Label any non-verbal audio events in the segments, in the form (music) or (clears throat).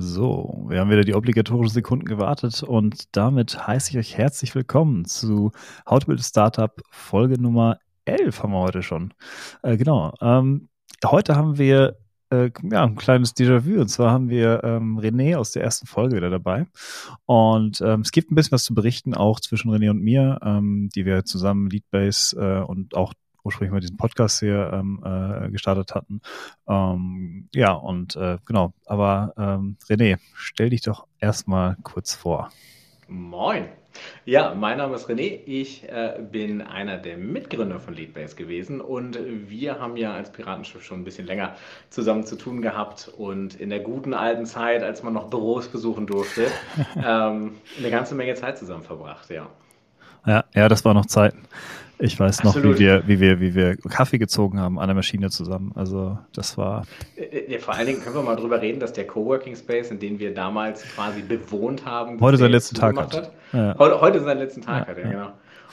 So, wir haben wieder die obligatorischen Sekunden gewartet und damit heiße ich euch herzlich willkommen zu How to Build Startup Folge Nummer 11 haben wir heute schon. Äh, genau. Ähm, heute haben wir äh, ja, ein kleines Déjà-vu. Und zwar haben wir ähm, René aus der ersten Folge wieder dabei. Und ähm, es gibt ein bisschen was zu berichten, auch zwischen René und mir, ähm, die wir zusammen Leadbase äh, und auch ursprünglich mal diesen Podcast hier ähm, äh, gestartet hatten. Ähm, ja, und äh, genau, aber ähm, René, stell dich doch erstmal kurz vor. Moin. Ja, mein Name ist René. Ich äh, bin einer der Mitgründer von Leadbase gewesen und wir haben ja als Piratenschiff schon ein bisschen länger zusammen zu tun gehabt und in der guten alten Zeit, als man noch Büros besuchen durfte, (laughs) ähm, eine ganze Menge Zeit zusammen verbracht, ja. Ja, ja, das war noch Zeiten. Ich weiß noch, wie wir, wie wir, wie wir Kaffee gezogen haben an der Maschine zusammen. Also das war. Äh, ja, vor allen Dingen können wir mal drüber reden, dass der Coworking Space, in den wir damals quasi bewohnt haben, heute seinen letzten Tag hat. hat. Ja. Heute, heute seinen letzten Tag ja, hat, ja, genau.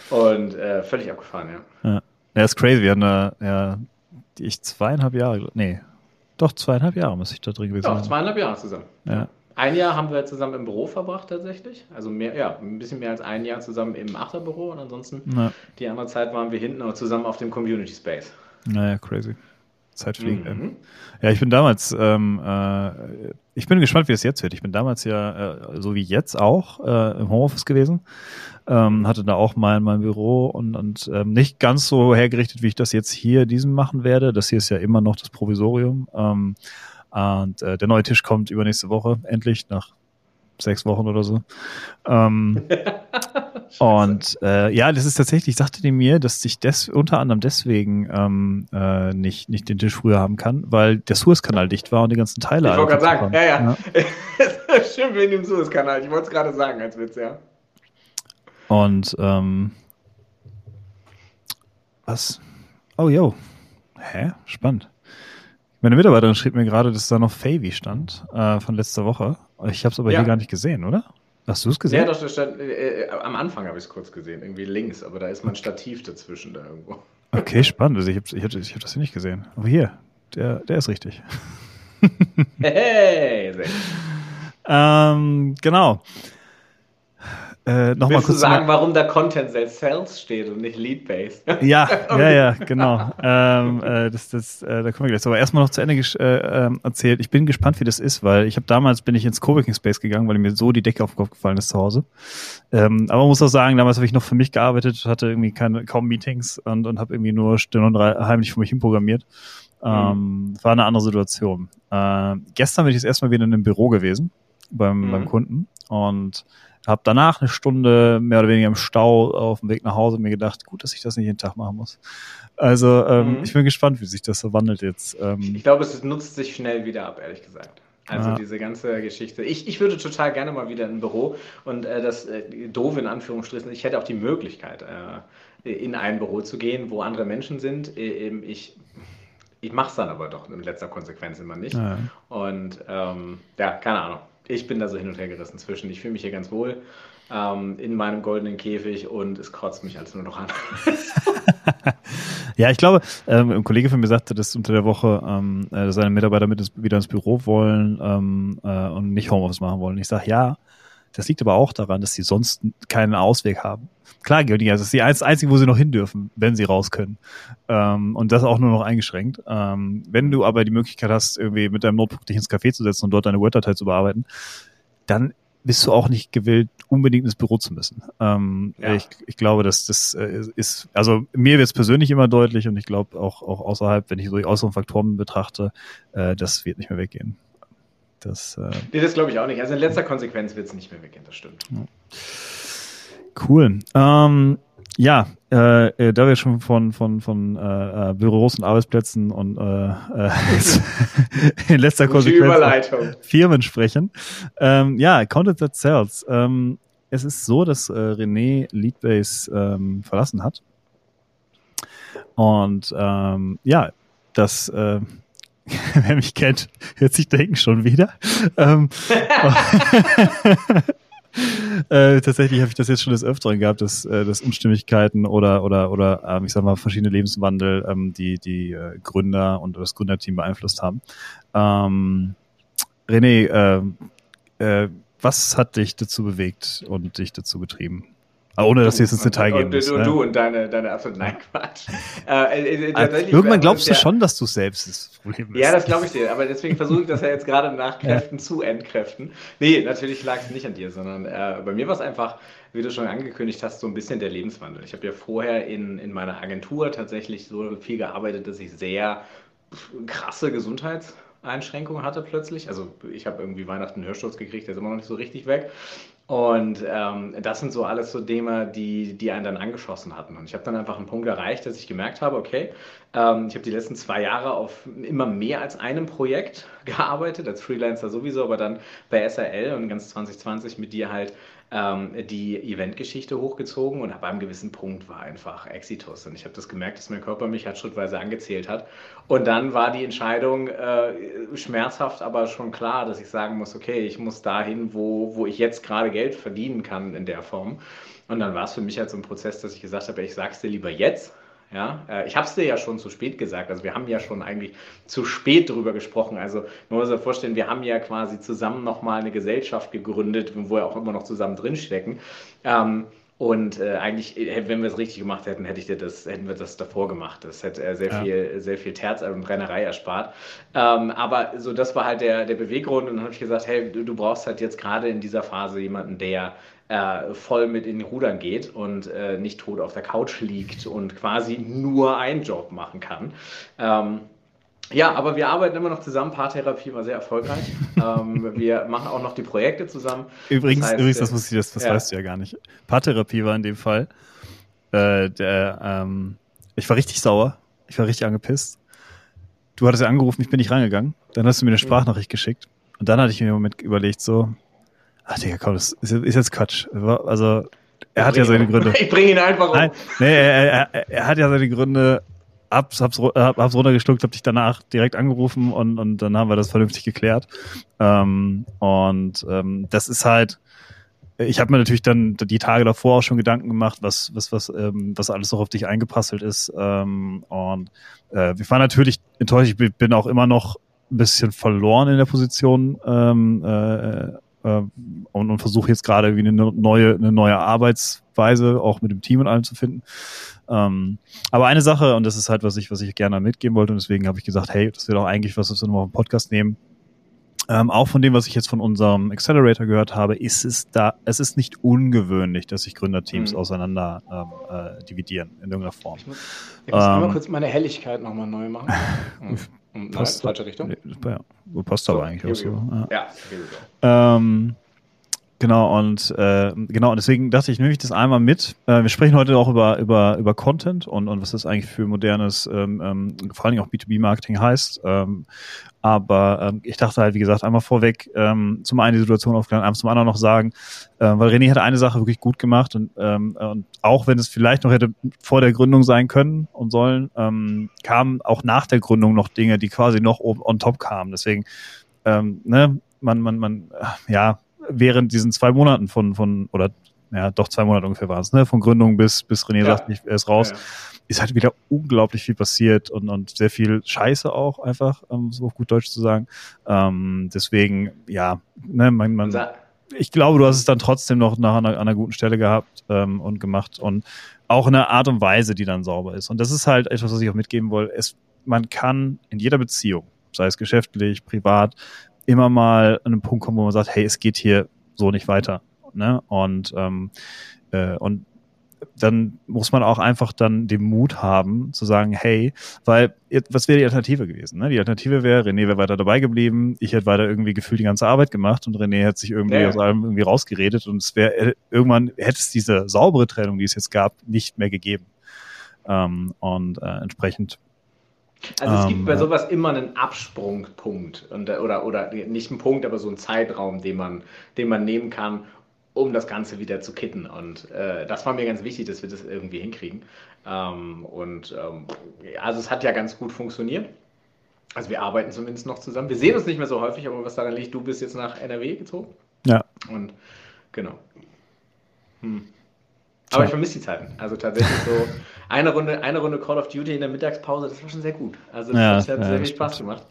Und äh, völlig abgefahren, ja. Ja, ja ist crazy. Wir haben da ja ich zweieinhalb Jahre, nee, doch zweieinhalb Jahre muss ich da drin gewesen sein. Doch, zweieinhalb Jahre zusammen. Ja. Ein Jahr haben wir zusammen im Büro verbracht tatsächlich. Also mehr, ja, ein bisschen mehr als ein Jahr zusammen im Achterbüro und ansonsten ja. die andere Zeit waren wir hinten zusammen auf dem Community Space. Naja, crazy. Zeit fliegt. Mhm. Ja, ich bin damals, ähm, äh, ich bin gespannt, wie es jetzt wird. Ich bin damals ja, äh, so wie jetzt auch, äh, im Homeoffice gewesen. Ähm, hatte da auch mal mein Büro und, und ähm, nicht ganz so hergerichtet, wie ich das jetzt hier diesem machen werde. Das hier ist ja immer noch das Provisorium. Ähm, und äh, der neue Tisch kommt übernächste Woche, endlich, nach sechs Wochen oder so. Ähm, (laughs) und äh, ja, das ist tatsächlich, sagte die mir, dass ich des, unter anderem deswegen ähm, äh, nicht, nicht den Tisch früher haben kann, weil der Suezkanal dicht war und die ganzen Teile. Ich wollte gerade sagen, ja, ja. (laughs) ja. Stimmt wegen dem Suezkanal, ich wollte es gerade sagen als Witz, ja. Und ähm, was? Oh, yo. Hä? Spannend. Meine Mitarbeiterin schrieb mir gerade, dass da noch Favy stand äh, von letzter Woche. Ich habe es aber ja. hier gar nicht gesehen, oder? Hast du es gesehen? Ja, doch, das stand, äh, äh am Anfang habe ich es kurz gesehen, irgendwie links, aber da ist mein Stativ dazwischen da irgendwo. Okay, spannend. Also ich habe ich hab, ich hab das hier nicht gesehen. Aber hier, der, der ist richtig. Hey, sehr ähm, genau. Äh, noch Willst mal kurz du sagen, warum da Content Sales steht und nicht Lead Based? (laughs) Ja, ja, ja, genau. ähm, äh, das, das, äh, da kommen wir gleich. Aber erstmal noch zu Ende äh, ähm, erzählt. Ich bin gespannt, wie das ist, weil ich habe damals bin ich ins Coworking Space gegangen, weil mir so die Decke auf den Kopf gefallen ist zu Hause. Ähm, aber man muss auch sagen, damals habe ich noch für mich gearbeitet, hatte irgendwie keine kaum Meetings und, und habe irgendwie nur still und heimlich für mich hinprogrammiert. Ähm, mhm. War eine andere Situation. Äh, gestern bin ich jetzt erstmal wieder in einem Büro gewesen beim, mhm. beim Kunden und habe danach eine Stunde mehr oder weniger im Stau auf dem Weg nach Hause mir gedacht, gut, dass ich das nicht jeden Tag machen muss. Also ähm, mhm. ich bin gespannt, wie sich das so wandelt jetzt. Ähm, ich glaube, es nutzt sich schnell wieder ab, ehrlich gesagt. Also ja. diese ganze Geschichte. Ich, ich würde total gerne mal wieder in ein Büro und äh, das äh, doof in Anführungsstrichen, ich hätte auch die Möglichkeit, äh, in ein Büro zu gehen, wo andere Menschen sind. Ich ich mache es dann aber doch in letzter Konsequenz immer nicht. Ja. Und ähm, ja, keine Ahnung ich bin da so hin und her gerissen zwischen. Ich fühle mich hier ganz wohl ähm, in meinem goldenen Käfig und es kotzt mich als nur noch an. (laughs) ja, ich glaube, ähm, ein Kollege von mir sagte, dass unter der Woche ähm, äh, seine Mitarbeiter mit ins, wieder ins Büro wollen ähm, äh, und nicht Homeoffice machen wollen. Ich sage, ja, das liegt aber auch daran, dass sie sonst keinen Ausweg haben. Klar, Georgia, das ist die einzige, wo sie noch hin dürfen, wenn sie raus können. Ähm, und das auch nur noch eingeschränkt. Ähm, wenn du aber die Möglichkeit hast, irgendwie mit deinem Notebook dich ins Café zu setzen und dort deine Word-Datei zu bearbeiten, dann bist du auch nicht gewillt, unbedingt ins Büro zu müssen. Ähm, ja. ich, ich glaube, dass das äh, ist, also mir wird es persönlich immer deutlich und ich glaube auch, auch außerhalb, wenn ich so die äußeren Faktoren betrachte, äh, das wird nicht mehr weggehen. Das, äh, nee, das glaube ich auch nicht. Also in letzter Konsequenz wird es nicht mehr weggehen, das stimmt. Ja. Cool. Ähm, ja, äh, äh, da wir schon von von von äh, äh Büros und Arbeitsplätzen und äh, äh, (laughs) in letzter Konsequenz Firmen sprechen. Ähm, ja, Content that sells. Ähm, es ist so, dass René Leadbase ähm, verlassen hat. Und ähm, ja, das (laughs) wer mich kennt, hört sich denken schon wieder. Ähm, (laughs) äh, tatsächlich habe ich das jetzt schon des Öfteren gehabt, dass, äh, dass Unstimmigkeiten oder oder oder ähm, ich sag mal verschiedene Lebenswandel ähm, die die äh, Gründer und das Gründerteam beeinflusst haben. Ähm, René, äh, äh, was hat dich dazu bewegt und dich dazu getrieben? Aber ohne, dass du jetzt ins Detail gehen musst. Und, ne? du und deine, deine absolut, nein, Quatsch. Äh, äh, also, irgendwann glaubst du ja, schon, dass du selbst das Problem bist. Ja, das glaube ich dir. Aber deswegen versuche ich das ja jetzt gerade nach (laughs) Kräften zu entkräften. Nee, natürlich lag es nicht an dir, sondern äh, bei mir war es einfach, wie du schon angekündigt hast, so ein bisschen der Lebenswandel. Ich habe ja vorher in, in meiner Agentur tatsächlich so viel gearbeitet, dass ich sehr krasse Gesundheitseinschränkungen hatte plötzlich. Also ich habe irgendwie Weihnachten einen Hörsturz gekriegt, der ist immer noch nicht so richtig weg. Und ähm, das sind so alles so Themen, die, die einen dann angeschossen hatten. Und ich habe dann einfach einen Punkt erreicht, dass ich gemerkt habe, okay, ähm, ich habe die letzten zwei Jahre auf immer mehr als einem Projekt (laughs) gearbeitet, als Freelancer sowieso, aber dann bei SRL und ganz 2020 mit dir halt ähm, die Eventgeschichte hochgezogen und ab einem gewissen Punkt war einfach Exitus. Und ich habe das gemerkt, dass mein Körper mich halt schrittweise angezählt hat. Und dann war die Entscheidung äh, schmerzhaft, aber schon klar, dass ich sagen muss, okay, ich muss dahin, wo, wo ich jetzt gerade Geld verdienen kann in der Form. Und dann war es für mich halt so ein Prozess, dass ich gesagt habe, ich sag's dir lieber jetzt, ja, äh, ich habe es dir ja schon zu spät gesagt. Also wir haben ja schon eigentlich zu spät darüber gesprochen. Also man muss sich vorstellen, wir haben ja quasi zusammen nochmal eine Gesellschaft gegründet, wo wir auch immer noch zusammen drinstecken. Ähm, und äh, eigentlich, äh, wenn wir es richtig gemacht hätten, hätte ich dir das, hätten wir das davor gemacht. Das hätte äh, sehr ja. viel, sehr viel Terz und Brennerei erspart. Ähm, aber so, das war halt der, der Beweggrund. Und dann habe ich gesagt, hey, du, du brauchst halt jetzt gerade in dieser Phase jemanden, der äh, voll mit in den Rudern geht und äh, nicht tot auf der Couch liegt und quasi nur einen Job machen kann. Ähm, ja, aber wir arbeiten immer noch zusammen. Paartherapie war sehr erfolgreich. (laughs) ähm, wir machen auch noch die Projekte zusammen. Übrigens, das, heißt, übrigens, das, muss ich, das, das ja. weißt du ja gar nicht. Paartherapie war in dem Fall. Äh, der, ähm, ich war richtig sauer. Ich war richtig angepisst. Du hattest ja angerufen, ich bin nicht reingegangen. Dann hast du mir eine mhm. Sprachnachricht geschickt. Und dann hatte ich mir überlegt, so, ach Digga, komm, das ist, ist jetzt Quatsch. Also, er hat ja seine Gründe. (laughs) Ich bringe ihn einfach um. Nein, nee, er, er, er, hat ja seine Gründe, hab's, hab's, hab's runtergeschluckt, hab dich danach direkt angerufen und, und dann haben wir das vernünftig geklärt. Ähm, und ähm, das ist halt, ich habe mir natürlich dann die Tage davor auch schon Gedanken gemacht, was, was, was, ähm, was alles noch auf dich eingepasselt ist. Ähm, und äh, wir waren natürlich enttäuscht. Ich bin auch immer noch ein bisschen verloren in der Position. Ähm, äh, äh, und, und versuche jetzt gerade irgendwie eine neue, eine neue Arbeitsweise auch mit dem Team und allem zu finden. Ähm, aber eine Sache, und das ist halt, was ich, was ich gerne mitgeben wollte, und deswegen habe ich gesagt, hey, das wäre doch eigentlich was, was wir nochmal auf den Podcast nehmen. Ähm, auch von dem, was ich jetzt von unserem Accelerator gehört habe, ist es da, es ist nicht ungewöhnlich, dass sich Gründerteams mhm. auseinander ähm, äh, dividieren in irgendeiner Form. Ich muss, ich muss ähm, mal kurz meine Helligkeit nochmal neu machen. (laughs) Nein, passt, falsche Richtung. Ja, passt aber eigentlich auch so. Ja, ja ähm, Genau, und äh, genau, und deswegen dachte ich, nehme ich das einmal mit. Äh, wir sprechen heute auch über, über, über Content und, und was das eigentlich für modernes, ähm, ähm, vor allen Dingen auch B2B-Marketing heißt. Ähm, aber ähm, ich dachte halt, wie gesagt, einmal vorweg ähm, zum einen die Situation aufklären, zum anderen noch sagen, äh, weil René hat eine Sache wirklich gut gemacht und, ähm, und auch wenn es vielleicht noch hätte vor der Gründung sein können und sollen, ähm, kamen auch nach der Gründung noch Dinge, die quasi noch on top kamen. Deswegen, ähm, ne, man, man, man, ja, während diesen zwei Monaten von, von oder ja, doch zwei Monate ungefähr waren es, ne? Von Gründung bis, bis René ja. sagt, er ist raus, ja, ja. ist halt wieder unglaublich viel passiert und, und sehr viel Scheiße auch einfach, um so auf gut Deutsch zu sagen. Ähm, deswegen, ja, ne, man, man, ich glaube, du hast es dann trotzdem noch nach einer, einer guten Stelle gehabt ähm, und gemacht und auch in einer Art und Weise, die dann sauber ist. Und das ist halt etwas, was ich auch mitgeben wollte. Es, man kann in jeder Beziehung, sei es geschäftlich, privat, immer mal an einen Punkt kommen, wo man sagt, hey, es geht hier so nicht weiter. Ne? Und, ähm, äh, und dann muss man auch einfach dann den Mut haben zu sagen, hey, weil was wäre die Alternative gewesen? Ne? Die Alternative wäre, René wäre weiter dabei geblieben, ich hätte weiter irgendwie gefühlt die ganze Arbeit gemacht und René hätte sich irgendwie ja. aus allem irgendwie rausgeredet und es wäre äh, irgendwann hätte es diese saubere Trennung, die es jetzt gab, nicht mehr gegeben. Ähm, und äh, entsprechend also es gibt bei ähm, sowas immer einen Absprungpunkt und, oder, oder nicht einen Punkt, aber so einen Zeitraum, den man, den man nehmen kann, um das Ganze wieder zu kitten. Und äh, das war mir ganz wichtig, dass wir das irgendwie hinkriegen. Ähm, und ähm, also es hat ja ganz gut funktioniert. Also wir arbeiten zumindest noch zusammen. Wir sehen uns nicht mehr so häufig, aber was daran liegt, du bist jetzt nach NRW gezogen. Ja. Und genau. Hm. Aber ich vermisse die Zeiten. Also tatsächlich so eine Runde, eine Runde Call of Duty in der Mittagspause, das war schon sehr gut. Also das ja, hat ja, sehr viel Spaß gemacht.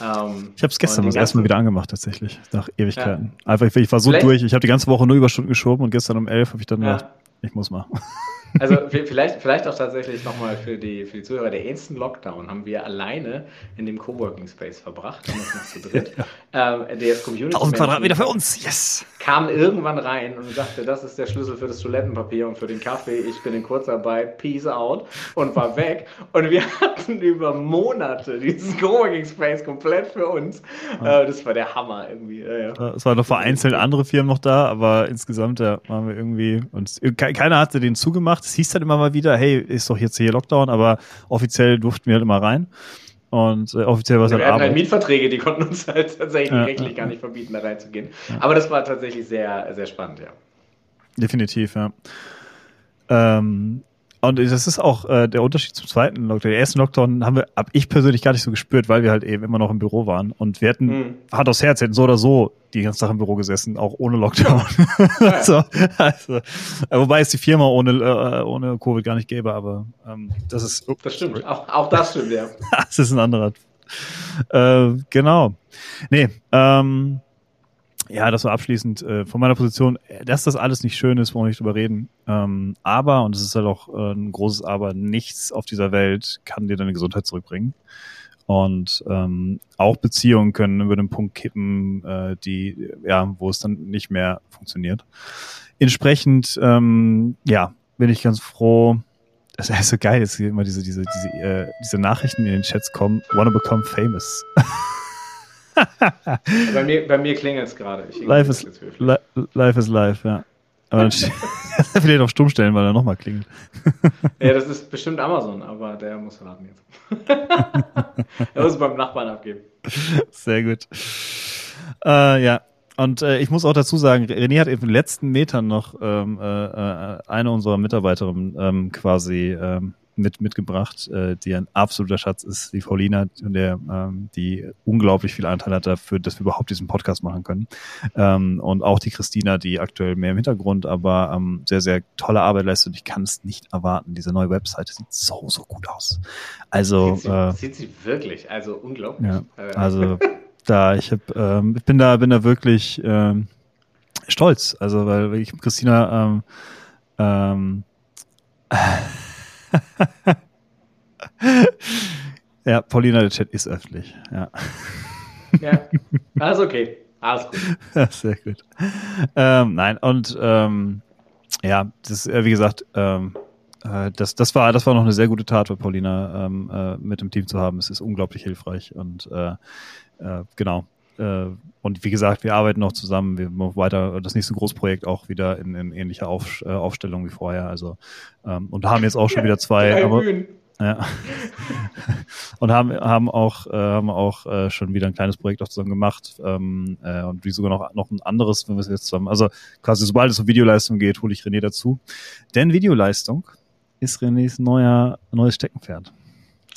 Ähm, ich habe es gestern das erste Mal wieder angemacht, tatsächlich, nach Ewigkeiten. Ja. Einfach, ich war so durch, ich habe die ganze Woche nur Überstunden geschoben und gestern um elf habe ich dann ja. gedacht, ich muss mal. Also vielleicht, vielleicht auch tatsächlich nochmal für die, für die Zuhörer, der ersten Lockdown haben wir alleine in dem Coworking Space verbracht, haben noch zu dritt. (laughs) Ja. Ähm, der Community 1000 Quadratmeter für uns, yes! Kam irgendwann rein und sagte, das ist der Schlüssel für das Toilettenpapier und für den Kaffee, ich bin in Kurzarbeit, peace out und war weg. Und wir (laughs) hatten über Monate dieses Coworking Space komplett für uns. Ja. Äh, das war der Hammer irgendwie. Ja. Es waren noch vereinzelt andere Firmen noch da, aber insgesamt ja, waren wir irgendwie, und keiner hatte den zugemacht es hieß dann immer mal wieder, hey, ist doch jetzt hier Lockdown, aber offiziell durften wir halt immer rein. Und äh, offiziell war es halt Wir hatten halt Mietverträge, die konnten uns halt tatsächlich ja, rechtlich ja. gar nicht verbieten, da reinzugehen. Ja. Aber das war tatsächlich sehr, sehr spannend, ja. Definitiv, ja. Ähm, und das ist auch äh, der Unterschied zum zweiten Lockdown. Den ersten Lockdown haben wir, hab ich persönlich gar nicht so gespürt, weil wir halt eben immer noch im Büro waren. Und wir hätten, mhm. Hand aufs Herz, hätten so oder so die ganze Tag im Büro gesessen, auch ohne Lockdown. (laughs) Ja. so, also, äh, wobei es die Firma ohne, äh, ohne Covid gar nicht gäbe, aber ähm, das ist. Oh, das stimmt, auch, auch das stimmt, ja. (laughs) das ist ein anderer. Äh, genau. Nee, ähm, ja, das war abschließend äh, von meiner Position, dass das alles nicht schön ist, wollen wir nicht drüber reden. Ähm, aber, und es ist halt auch äh, ein großes Aber, nichts auf dieser Welt kann dir deine Gesundheit zurückbringen. Und ähm, auch Beziehungen können über den Punkt kippen, äh, die, ja, wo es dann nicht mehr funktioniert. Entsprechend, ähm, ja, bin ich ganz froh. Das ist so geil, dass immer diese, diese, diese, äh, diese Nachrichten in den Chats kommen. Wanna become famous. (laughs) bei mir, bei mir klingelt es gerade. Life is, li life is life, ja. Aber dann vielleicht (laughs) auf stumm stellen, weil er nochmal klingelt. (laughs) ja, das ist bestimmt Amazon, aber der muss warten jetzt. (laughs) er muss es beim Nachbarn abgeben. Sehr gut. Äh, ja, und äh, ich muss auch dazu sagen, René hat in den letzten Metern noch ähm, äh, äh eine unserer Mitarbeiterinnen ähm, quasi ähm, mit, mitgebracht, äh, die ein absoluter Schatz ist, die Paulina, der, ähm, die unglaublich viel Anteil hat dafür, dass wir überhaupt diesen Podcast machen können. Ähm, und auch die Christina, die aktuell mehr im Hintergrund, aber ähm, sehr, sehr tolle Arbeit leistet. Und ich kann es nicht erwarten. Diese neue Webseite sieht so, so gut aus. Also sieht sie, äh, sieht sie wirklich, also unglaublich. Ja, äh. also (laughs) da, ich hab, ähm, ich bin da, bin da wirklich ähm, stolz. Also weil ich Christina ähm, ähm, ja, Paulina, der Chat ist öffentlich. Ja. Ja, alles okay. Alles gut. (laughs) Ja, sehr gut. Ähm, nein, und ähm, ja, das, äh, wie gesagt, ähm, äh, das, das, war, das war noch eine sehr gute Tat für Paulina ähm, äh, mit dem Team zu haben. Es ist unglaublich hilfreich und äh, äh genau. Äh, und wie gesagt, wir arbeiten noch zusammen. Wir machen weiter das nächste Großprojekt auch wieder in, in ähnlicher Auf, äh, Aufstellung wie vorher. Also ähm, und haben jetzt auch schon wieder zwei. Aber, ja. (laughs) und haben, haben auch, äh, haben auch äh, schon wieder ein kleines Projekt auch zusammen gemacht ähm, äh, und wie sogar noch, noch ein anderes, wenn wir es jetzt zusammen. Also quasi sobald es um Videoleistung geht, hole ich René dazu. Denn Videoleistung ist Renés neuer neues Steckenpferd.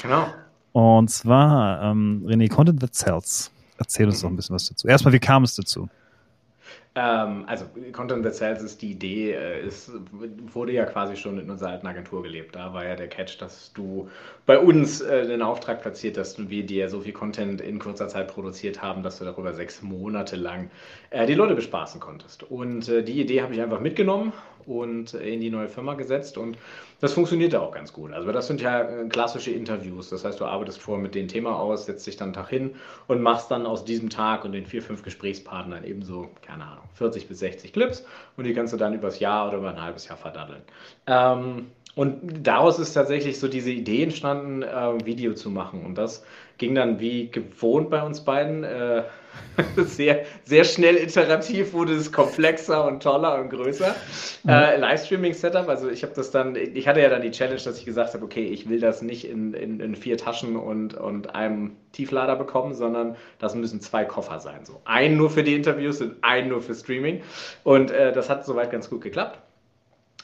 Genau. Und zwar ähm, René Content That Sells. Erzähl uns doch ein bisschen was dazu. Erstmal, wie kam es dazu? Ähm, also Content That Sells ist die Idee, äh, ist, wurde ja quasi schon in unserer alten Agentur gelebt. Da war ja der Catch, dass du bei uns äh, den Auftrag platziert hast und wir dir so viel Content in kurzer Zeit produziert haben, dass du darüber sechs Monate lang äh, die Leute bespaßen konntest. Und äh, die Idee habe ich einfach mitgenommen und in die neue Firma gesetzt und das funktioniert auch ganz gut. Also das sind ja äh, klassische Interviews. Das heißt, du arbeitest vor mit dem Thema aus, setzt dich dann einen Tag hin und machst dann aus diesem Tag und den vier, fünf Gesprächspartnern eben so, keine Ahnung, 40 bis 60 Clips und die kannst du dann übers Jahr oder über ein halbes Jahr verdaddeln. Ähm, und daraus ist tatsächlich so diese Idee entstanden, äh, Video zu machen. Und das ging dann wie gewohnt bei uns beiden. Äh, (laughs) sehr, sehr schnell iterativ wurde es komplexer und toller und größer. Mhm. Äh, Livestreaming-Setup, also ich habe das dann, ich hatte ja dann die Challenge, dass ich gesagt habe, okay, ich will das nicht in, in, in vier Taschen und, und einem Tieflader bekommen, sondern das müssen zwei Koffer sein. So. Ein nur für die Interviews und ein nur für Streaming. Und äh, das hat soweit ganz gut geklappt.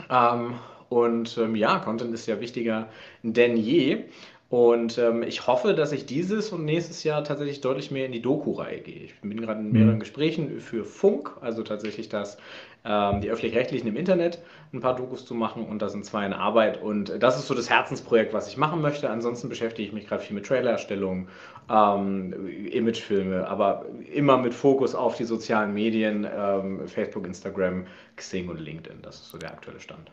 Ähm, und ähm, ja, Content ist ja wichtiger denn je. Und ähm, ich hoffe, dass ich dieses und nächstes Jahr tatsächlich deutlich mehr in die Doku-Reihe gehe. Ich bin gerade in mehreren mhm. Gesprächen für Funk, also tatsächlich das, ähm, die öffentlich-rechtlichen im Internet, ein paar Dokus zu machen und da sind zwei in Arbeit. Und das ist so das Herzensprojekt, was ich machen möchte. Ansonsten beschäftige ich mich gerade viel mit Trailererstellung, ähm, Imagefilme, aber immer mit Fokus auf die sozialen Medien, ähm, Facebook, Instagram, Xing und LinkedIn. Das ist so der aktuelle Stand.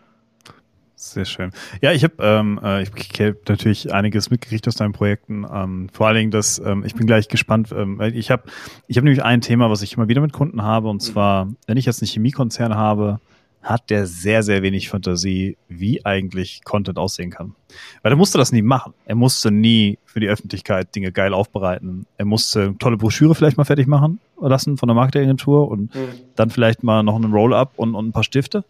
Sehr schön. Ja, ich habe ähm, äh, ich, habe natürlich einiges mitgekriegt aus deinen Projekten. Ähm, vor allen Dingen, dass ähm, ich bin gleich gespannt. Ähm, ich habe ich habe nämlich ein Thema, was ich immer wieder mit Kunden habe, und mhm. zwar, wenn ich jetzt einen Chemiekonzern habe, hat der sehr, sehr wenig Fantasie, wie eigentlich Content aussehen kann. Weil er musste das nie machen. Er musste nie für die Öffentlichkeit Dinge geil aufbereiten. Er musste tolle Broschüre vielleicht mal fertig machen lassen von der Marketingagentur und mhm. dann vielleicht mal noch einen Roll-up und, und ein paar Stifte.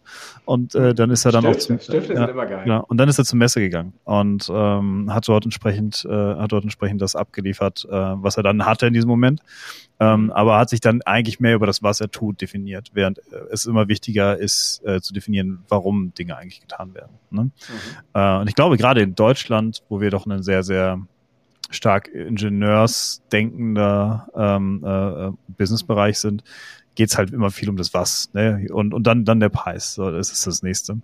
Und äh, dann ist er dann Stifte, auch zum, Stifte ja, sind immer geil. Ja, und dann ist er zur Messe gegangen und ähm, hat dort entsprechend, äh, hat dort entsprechend das abgeliefert, äh, was er dann hatte in diesem Moment. Ähm, aber hat sich dann eigentlich mehr über das, was er tut, definiert, während äh, es immer wichtiger ist, äh, zu definieren, warum Dinge eigentlich getan werden. Ne? Mhm. Äh, und ich glaube, gerade in Deutschland, wo wir doch einen sehr, sehr stark ingenieursdenkender ähm, äh, Businessbereich sind, geht's halt immer viel um das Was. Ne? Und, und dann, dann der Preis. So, das ist das nächste.